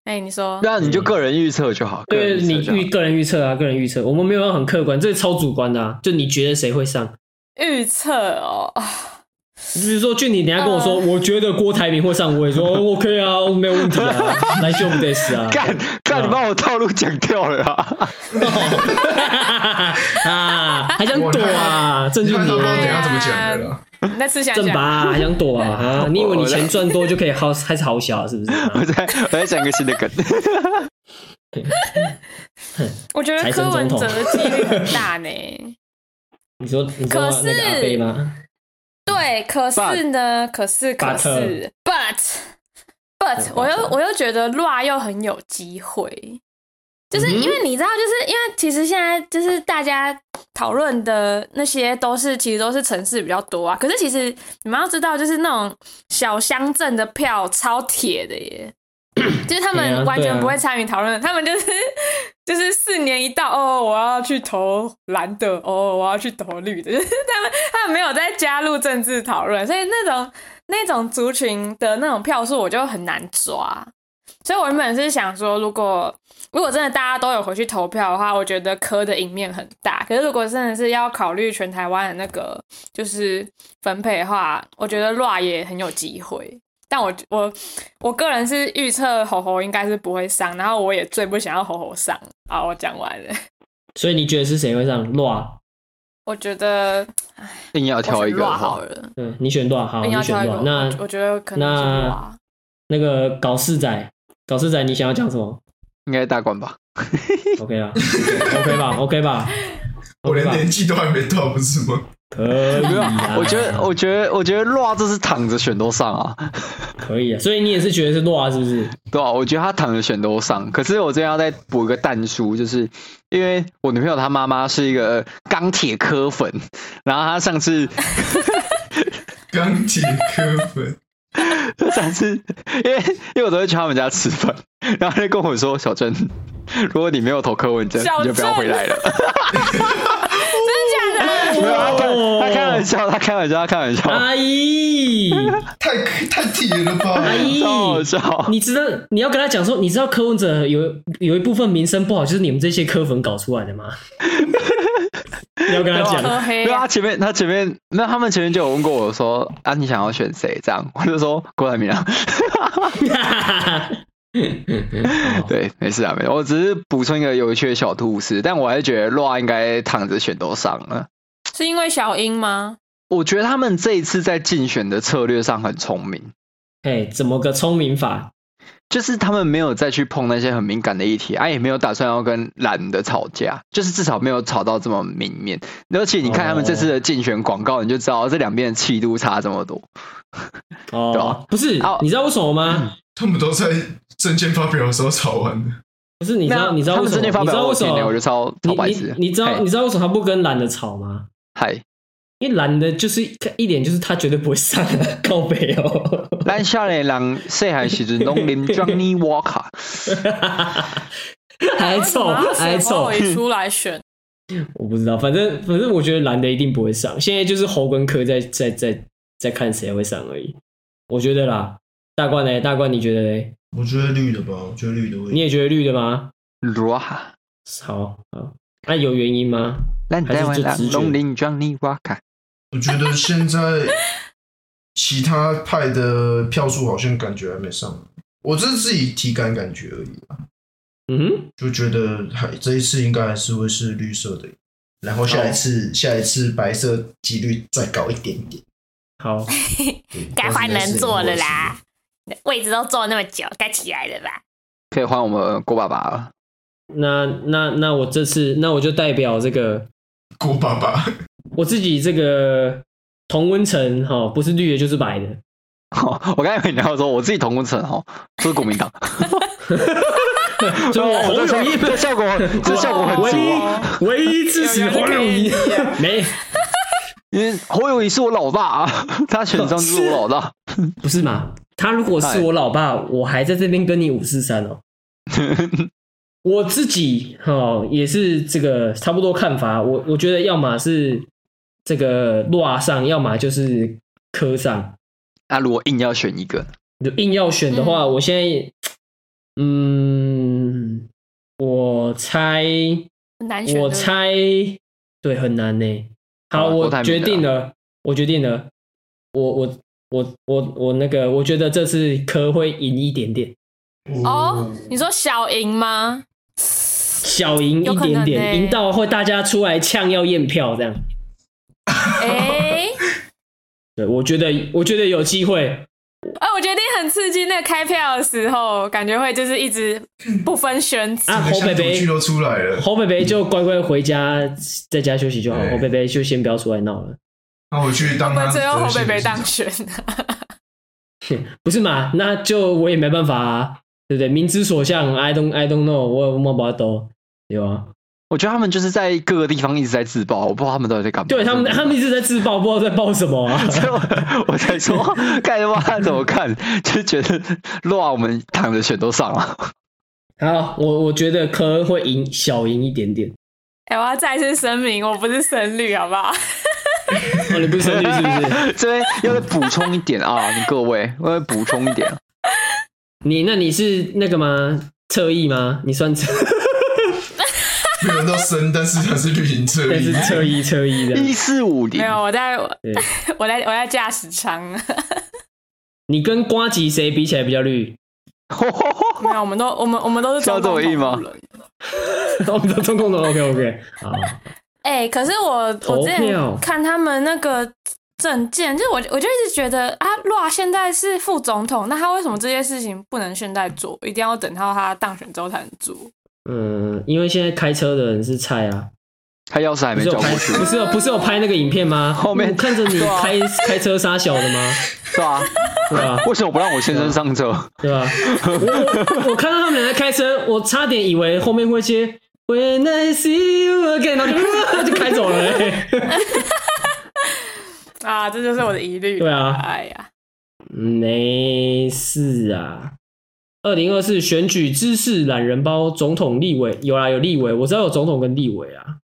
Speaker 4: 哎、欸，你说，
Speaker 2: 那你就个人预测就好。
Speaker 1: 对，你预个人预测啊，个人预测，我们没有很客观，这是超主观的啊。就你觉得谁会上？
Speaker 4: 预测哦，
Speaker 1: 比如说，俊你等下跟我说，呃、我觉得郭台铭会上，我也说 OK 啊，没有问题啊，来就不得死啊。
Speaker 2: 干，干你把我套路讲掉了啊！
Speaker 1: 啊，还想躲啊？郑俊你，
Speaker 3: 等下怎么讲的了？
Speaker 4: 那吃想
Speaker 1: 正吧，还想躲啊？啊，你以为你钱赚多就可以好开始好小是不是？
Speaker 2: 我在我在讲个新的梗。
Speaker 4: 我觉得柯文哲的几率很大呢。
Speaker 1: 你说，你说那个阿飞吗？
Speaker 4: 对，可是呢，可是可是，but but，我又我又觉得 Roar 又很有机会。就是因为你知道，就是因为其实现在就是大家讨论的那些都是其实都是城市比较多啊。可是其实你们要知道，就是那种小乡镇的票超铁的耶，就是他们完全不会参与讨论，他们就是 就是四年一到哦，我要去投蓝的哦，我要去投绿的，就是他们他们没有在加入政治讨论，所以那种那种族群的那种票数我就很难抓。所以我原本是想说，如果如果真的大家都有回去投票的话，我觉得柯的赢面很大。可是如果真的是要考虑全台湾的那个就是分配的话，我觉得 Roar 也很有机会。但我我我个人是预测猴猴应该是不会上，然后我也最不想要猴猴上。好，我讲完了。
Speaker 1: 所以你觉得是谁会上 Roar？
Speaker 4: 我觉得
Speaker 2: 硬要挑一个
Speaker 4: 好了。
Speaker 1: 嗯，你选 Roar 好，你选 Roar。那
Speaker 4: 我觉得可能那。
Speaker 1: 那个搞事仔。搞事仔，你想要讲什么？
Speaker 2: 应该大官吧？
Speaker 1: OK 啊，OK 吧，OK 吧。
Speaker 3: 我连年纪都还没到，不是吗？
Speaker 1: 可以啊。
Speaker 2: 我觉得，我觉得，我觉得 Roar 这是躺着选都上啊。
Speaker 1: 可以啊，所以你也是觉得是 Roar 是不是？
Speaker 2: 对啊，我觉得他躺着选都上。可是我这边要再补一个蛋书，就是因为我女朋友她妈妈是一个钢铁科粉，然后她上次
Speaker 3: 钢铁科粉。
Speaker 2: 上次，因为因为我都会去他们家吃饭，然后他就跟我说：“小珍，如果你没有投柯文哲，你就不要回来了。”没有，他开玩笑，他开玩笑，他开玩笑。
Speaker 1: 阿姨，
Speaker 3: 太太铁了吧？
Speaker 1: 阿姨，
Speaker 2: 好笑。
Speaker 1: 你知道你要跟他讲说，你知道柯文哲有有一部分名声不好，就是你们这些柯粉搞出来的吗？你要跟他讲，
Speaker 2: 没有他前面他前面没有，他们前面就有问过我说啊，你想要选谁？这样我就说郭台铭啊。对，没事啊，没事。我只是补充一个有趣的小故事，但我还是觉得 Roar 应该躺着选都上了。
Speaker 4: 是因为小英吗？
Speaker 2: 我觉得他们这一次在竞选的策略上很聪明。
Speaker 1: 哎，怎么个聪明法？
Speaker 2: 就是他们没有再去碰那些很敏感的议题，啊，也没有打算要跟蓝的吵架，就是至少没有吵到这么明面。而且你看他们这次的竞选广告，你就知道这两边的气度差这么多。
Speaker 1: 哦，对吧？不是，你知道为什么吗？
Speaker 3: 他们都在证件发表的时候吵完的。
Speaker 1: 不是，你知道？你知道为什么？你知道为什么？
Speaker 2: 我就超超白痴。
Speaker 1: 你知道？你知道为什么他不跟蓝的吵吗？
Speaker 2: 嗨。
Speaker 1: 因为蓝的就是一点就是他绝对不会上的 靠北哦。
Speaker 2: 蓝下来蓝谁还是只农林 Johnny Walker，
Speaker 1: 还臭还臭
Speaker 4: 出来选，
Speaker 1: 我不知道，反正反正我觉得蓝的一定不会上。现在就是侯跟科在在在在看谁会上而已。我觉得啦，大冠呢？大冠你觉得呢？
Speaker 3: 我觉得绿的吧，我觉得绿的会。
Speaker 1: 你也觉得绿的吗？
Speaker 2: 哇，
Speaker 1: 好好，那有原因吗？
Speaker 2: 还是就直觉？
Speaker 3: 我觉得现在其他派的票数好像感觉还没上，我这是自己体感感觉而已吧。
Speaker 1: 嗯哼，
Speaker 3: 就觉得还这一次应该还是会是绿色的，然后下一次下一次白色几率再高一点点。
Speaker 1: 好，
Speaker 4: 该换人坐了啦，位置都坐那么久，该起来了吧？
Speaker 2: 可以换我们郭爸爸了。
Speaker 1: 那那那我这次那我就代表这个
Speaker 3: 郭爸爸。
Speaker 1: 我自己这个同温层哈，不是绿的，就是白的。
Speaker 2: 我刚才跟你聊说，我自己同温层哈，都是国民党。
Speaker 1: 就侯友宜
Speaker 2: 这效果，这效果很足啊！
Speaker 1: 唯一支持侯友宜，没，
Speaker 2: 因为侯友谊是我老爸啊，他选上就是我老大，
Speaker 1: 不是吗？他如果是我老爸，我还在这边跟你五四三哦。我自己哈也是这个差不多看法，我我觉得要么是这个落上，要么就是科上。
Speaker 2: 那如果硬要选一个，
Speaker 1: 就硬要选的话，嗯、我现在嗯，我猜
Speaker 4: 难选，
Speaker 1: 我猜对很难呢。好，我决定了，我决定了，我我我我我那个，我觉得这次科会赢一点点。
Speaker 4: 哦，你说小赢吗？
Speaker 1: 小赢一点点，赢到会大家出来呛要验票这样。
Speaker 4: 哎、欸，
Speaker 1: 对，我觉得我觉得有机会。
Speaker 4: 哎、欸，我觉得很刺激。那个开票的时候，感觉会就是一直不分轩輊
Speaker 1: 啊。侯北北
Speaker 3: 都出来了，
Speaker 1: 侯北北就乖乖回家，在家休息就好。侯北北就先不要出来闹了。
Speaker 3: 那我去当。
Speaker 4: 会最后侯北北当选？
Speaker 1: 不是嘛？那就我也没办法啊。对不对？民之所向，I don't I don't know，我我摸不到，有啊。
Speaker 2: 我觉得他们就是在各个地方一直在自爆，我不知道他们到底在干嘛。
Speaker 1: 对他们，他们一直在自爆，不知道在爆什么啊。
Speaker 2: 我才说，看的话怎么看，就觉得乱，我们躺着选都上了。
Speaker 1: 好，我我觉得可能会赢小赢一点点。
Speaker 4: 哎、欸，我要再次声明，我不是深绿，好不好？
Speaker 1: 哦，你不是深绿是不是？
Speaker 2: 这边要再补充一点啊，你各位，我要补充一点。
Speaker 1: 你那你是那个吗？侧翼吗？你算侧？
Speaker 3: 没有人都深，但是他是绿营侧翼，
Speaker 1: 但是侧翼侧翼的。
Speaker 2: 一四五零，
Speaker 4: 没有 我在，我在我在驾驶舱。
Speaker 1: 你跟瓜吉谁比起来比较绿？
Speaker 4: 没有，我们都我们我们都是中共同路人。
Speaker 1: 我们都中共的 OK OK 好。
Speaker 4: 哎、欸，可是我我之前看他们那个。政见，就是我，我就一直觉得啊，洛现在是副总统，那他为什么这些事情不能现在做，一定要等到他当选之后才能做？
Speaker 1: 嗯，因为现在开车的人是菜啊，
Speaker 2: 他钥匙还没交过去，
Speaker 1: 不是有不是有拍那个影片吗？后面看着你开开车杀小的吗？
Speaker 2: 是吧？对吧？为什么不让我先生上车？
Speaker 1: 对吧？我我，我看到他们俩在开车，我差点以为后面会接 When I see you again，然后就 就开走了、欸。
Speaker 4: 啊，这就是我的疑虑。
Speaker 1: 对啊，
Speaker 4: 哎呀，
Speaker 1: 没事啊。二零二四选举知识懒人包，总统、立委有啊，有立委，我知道有总统跟立委啊。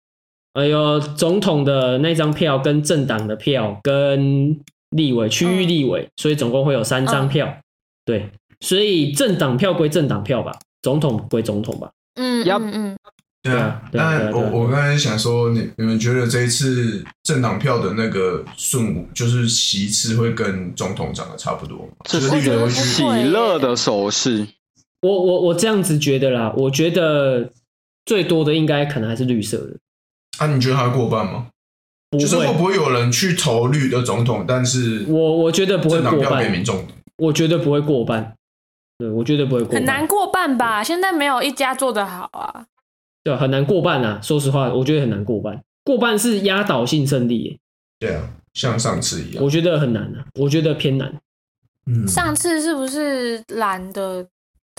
Speaker 1: 哎呦，总统的那张票跟政党的票跟立委区域立委，所以总共会有三张票。嗯、对，所以政党票归政党票吧，总统归总统吧。
Speaker 4: 嗯，要嗯。嗯
Speaker 3: 对啊，但我我刚才想说，你你们觉得这一次政党票的那个顺，就是席次会跟总统长得差不多吗？
Speaker 2: 这是一个喜乐的手势。
Speaker 1: 我我我这样子觉得啦，我觉得最多的应该可能还是绿色的。
Speaker 3: 啊，你觉得他会过半吗？不会。就是会不会有人去投绿的总统？但是
Speaker 1: 我我觉得不会过半。
Speaker 3: 给民众
Speaker 1: 我觉得不会过半。对，我觉得不会过半。
Speaker 4: 很难过半吧？现在没有一家做得好啊。
Speaker 1: 对，很难过半啊！说实话，我觉得很难过半。过半是压倒性胜利耶。
Speaker 3: 对啊，像上次一样。
Speaker 1: 我觉得很难啊，我觉得偏难。
Speaker 4: 嗯，上次是不是蓝的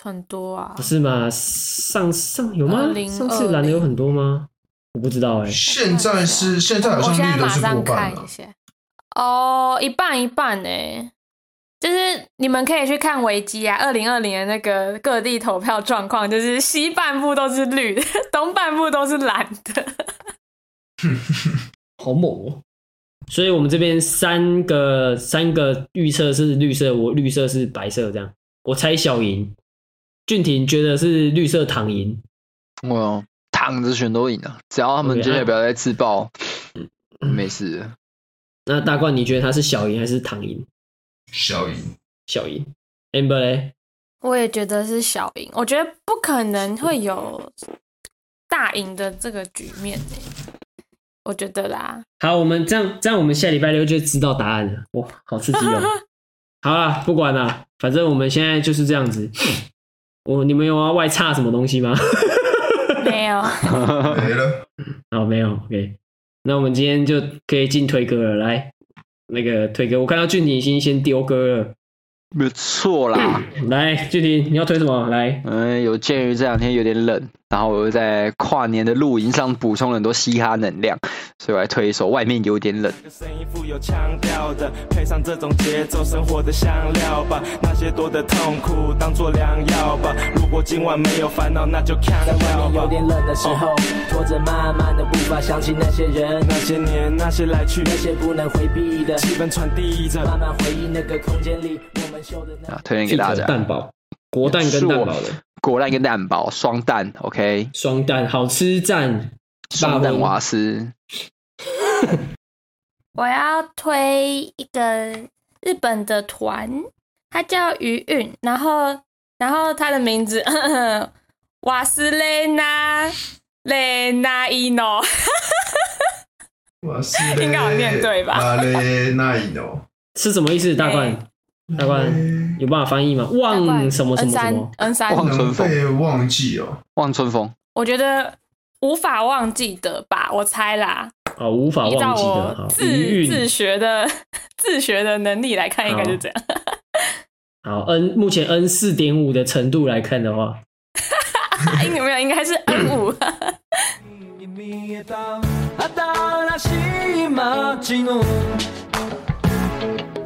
Speaker 4: 很多啊？
Speaker 1: 不是吗？上上有吗？上次蓝的有很多吗？我不知道哎。
Speaker 3: 现在是现在好像绿的是过半了。
Speaker 4: 哦，一半一半哎。就是你们可以去看维基啊，二零二零的那个各地投票状况，就是西半部都是绿的，东半部都是蓝的，
Speaker 1: 好猛哦！所以我们这边三个三个预测是绿色，我绿色是白色，这样我猜小赢。俊廷觉得是绿色躺赢，
Speaker 2: 我躺着全都赢了，只要他们今天不要再自爆，没事。
Speaker 1: 那大冠你觉得他是小赢还是躺赢？
Speaker 3: 小赢，
Speaker 1: 小赢，amber 嘞？
Speaker 4: 我也觉得是小赢。我觉得不可能会有大赢的这个局面。我觉得啦。
Speaker 1: 好，我们这样，这样我们下礼拜六就知道答案了。哇，好刺激哦！好了，不管啦，反正我们现在就是这样子。我，你们有要外差什么东西吗？
Speaker 4: 没有，
Speaker 3: 没了。
Speaker 1: 好，没有。OK，那我们今天就可以进推歌了，来。那个推歌，我看到俊廷已经先丢歌了。
Speaker 2: 没错啦，
Speaker 1: 来，俊廷你要推什么？来，
Speaker 2: 嗯，有鉴于这两天有点冷，然后我又在跨年的露营上补充了很多嘻哈能量，所以我来推一首《外面有点冷》。声音富有腔调的，配上这种节奏，生活的香料吧，那些多的痛苦当做良药吧。如果今晚没有烦恼，那就看。在外面有点冷的时候，拖着慢慢的步伐，想起那些人、那些年、那些来去、那些不能回避的气氛传递着，慢慢回忆那个空间里。啊，推荐给大家。
Speaker 1: 蛋堡，国蛋跟蛋堡的，
Speaker 2: 国蛋跟蛋堡，双蛋，OK，
Speaker 1: 双蛋好吃赞，
Speaker 2: 双蛋瓦斯。
Speaker 4: 我要推一个日本的团，它叫余韵，然后，然后它的名字 瓦斯雷娜雷娜伊诺，
Speaker 3: 瓦斯雷
Speaker 4: 应该好念对吧？
Speaker 3: 雷娜伊诺
Speaker 1: 是什么意思？大冠？大冠有办法翻译吗？忘什么什么什么
Speaker 4: ？N 三
Speaker 2: 望春风，
Speaker 3: 忘记哦，
Speaker 2: 望春风。
Speaker 4: 我觉得无法忘记的吧，我猜啦。
Speaker 1: 哦，无法忘记的，
Speaker 4: 自自学的 自学的能力来看，应该就这样。
Speaker 1: 好，N 目前 N 四点五的程度来看的话，
Speaker 4: 有没有？应该是 N 五。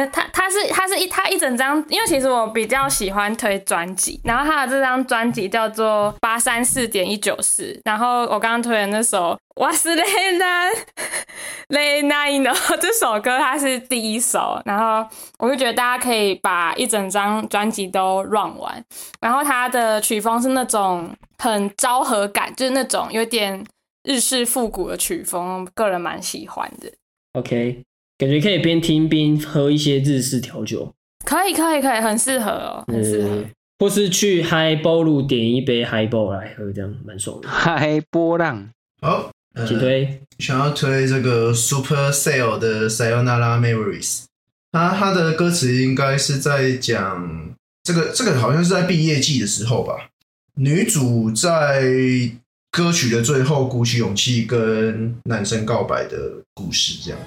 Speaker 4: 呃他他是他是一他一整张，因为其实我比较喜欢推专辑，然后他的这张专辑叫做八三四点一九四，然后我刚刚推的那首瓦斯雷娜雷娜伊诺 这首歌它是第一首，然后我就觉得大家可以把一整张专辑都 run 完，然后它的曲风是那种很昭和感，就是那种有点日式复古的曲风，个人蛮喜欢的。
Speaker 1: OK，感觉可以边听边喝一些日式调酒，
Speaker 4: 可以可以可以，很适合哦，很适合。
Speaker 1: 或是去嗨波路点一杯嗨波来喝，这样蛮爽的。
Speaker 2: 嗨波浪，
Speaker 3: 好，
Speaker 1: 请推。
Speaker 3: 想要推这个 Super Sale 的 Sayonara Memories，它它的歌词应该是在讲这个这个好像是在毕业季的时候吧，女主在。歌曲的最后，鼓起勇气跟男生告白的故事，这样。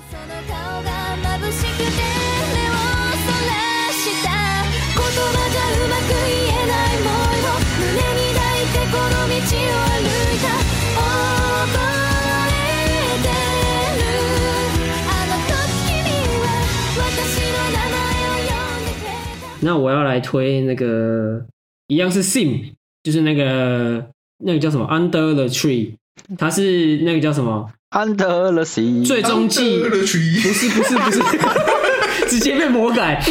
Speaker 1: 那我要来推那个，一样是 Sim，就是那个。那个叫什么？Under the Tree，它是那个叫什么
Speaker 2: ？Under the Sea，
Speaker 1: 最终季。不是不是不是，直接被魔改。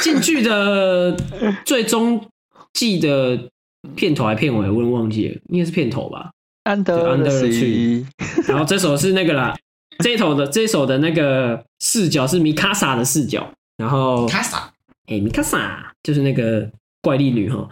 Speaker 1: 进剧的最终季的片头还片尾，我忘记了，应该是片头吧
Speaker 2: ？Under the Tree，
Speaker 1: 然后这首是那个啦，这一首的这一首的那个视角是米卡莎的视角，然后
Speaker 3: 卡莎，
Speaker 1: 哎，米卡莎就是那个怪力女哈。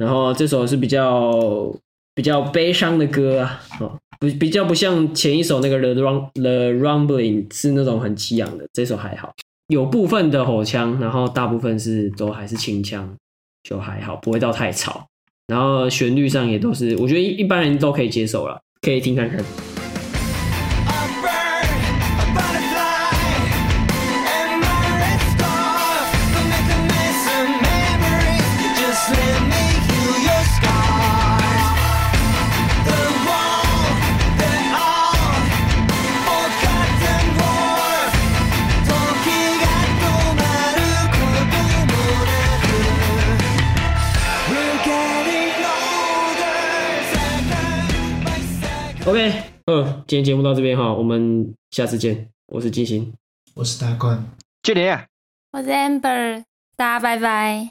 Speaker 1: 然后这首是比较比较悲伤的歌啊，哦，不比较不像前一首那个 The Rum The Rumbling 是那种很激昂的，这首还好，有部分的吼腔，然后大部分是都还是轻腔，就还好，不会到太吵，然后旋律上也都是，我觉得一般人都可以接受了，可以听看看。OK，嗯，今天节目到这边哈，我们下次见。我是金星，
Speaker 3: 我是大冠，
Speaker 2: 就你，
Speaker 4: 我是 Amber，大家拜拜。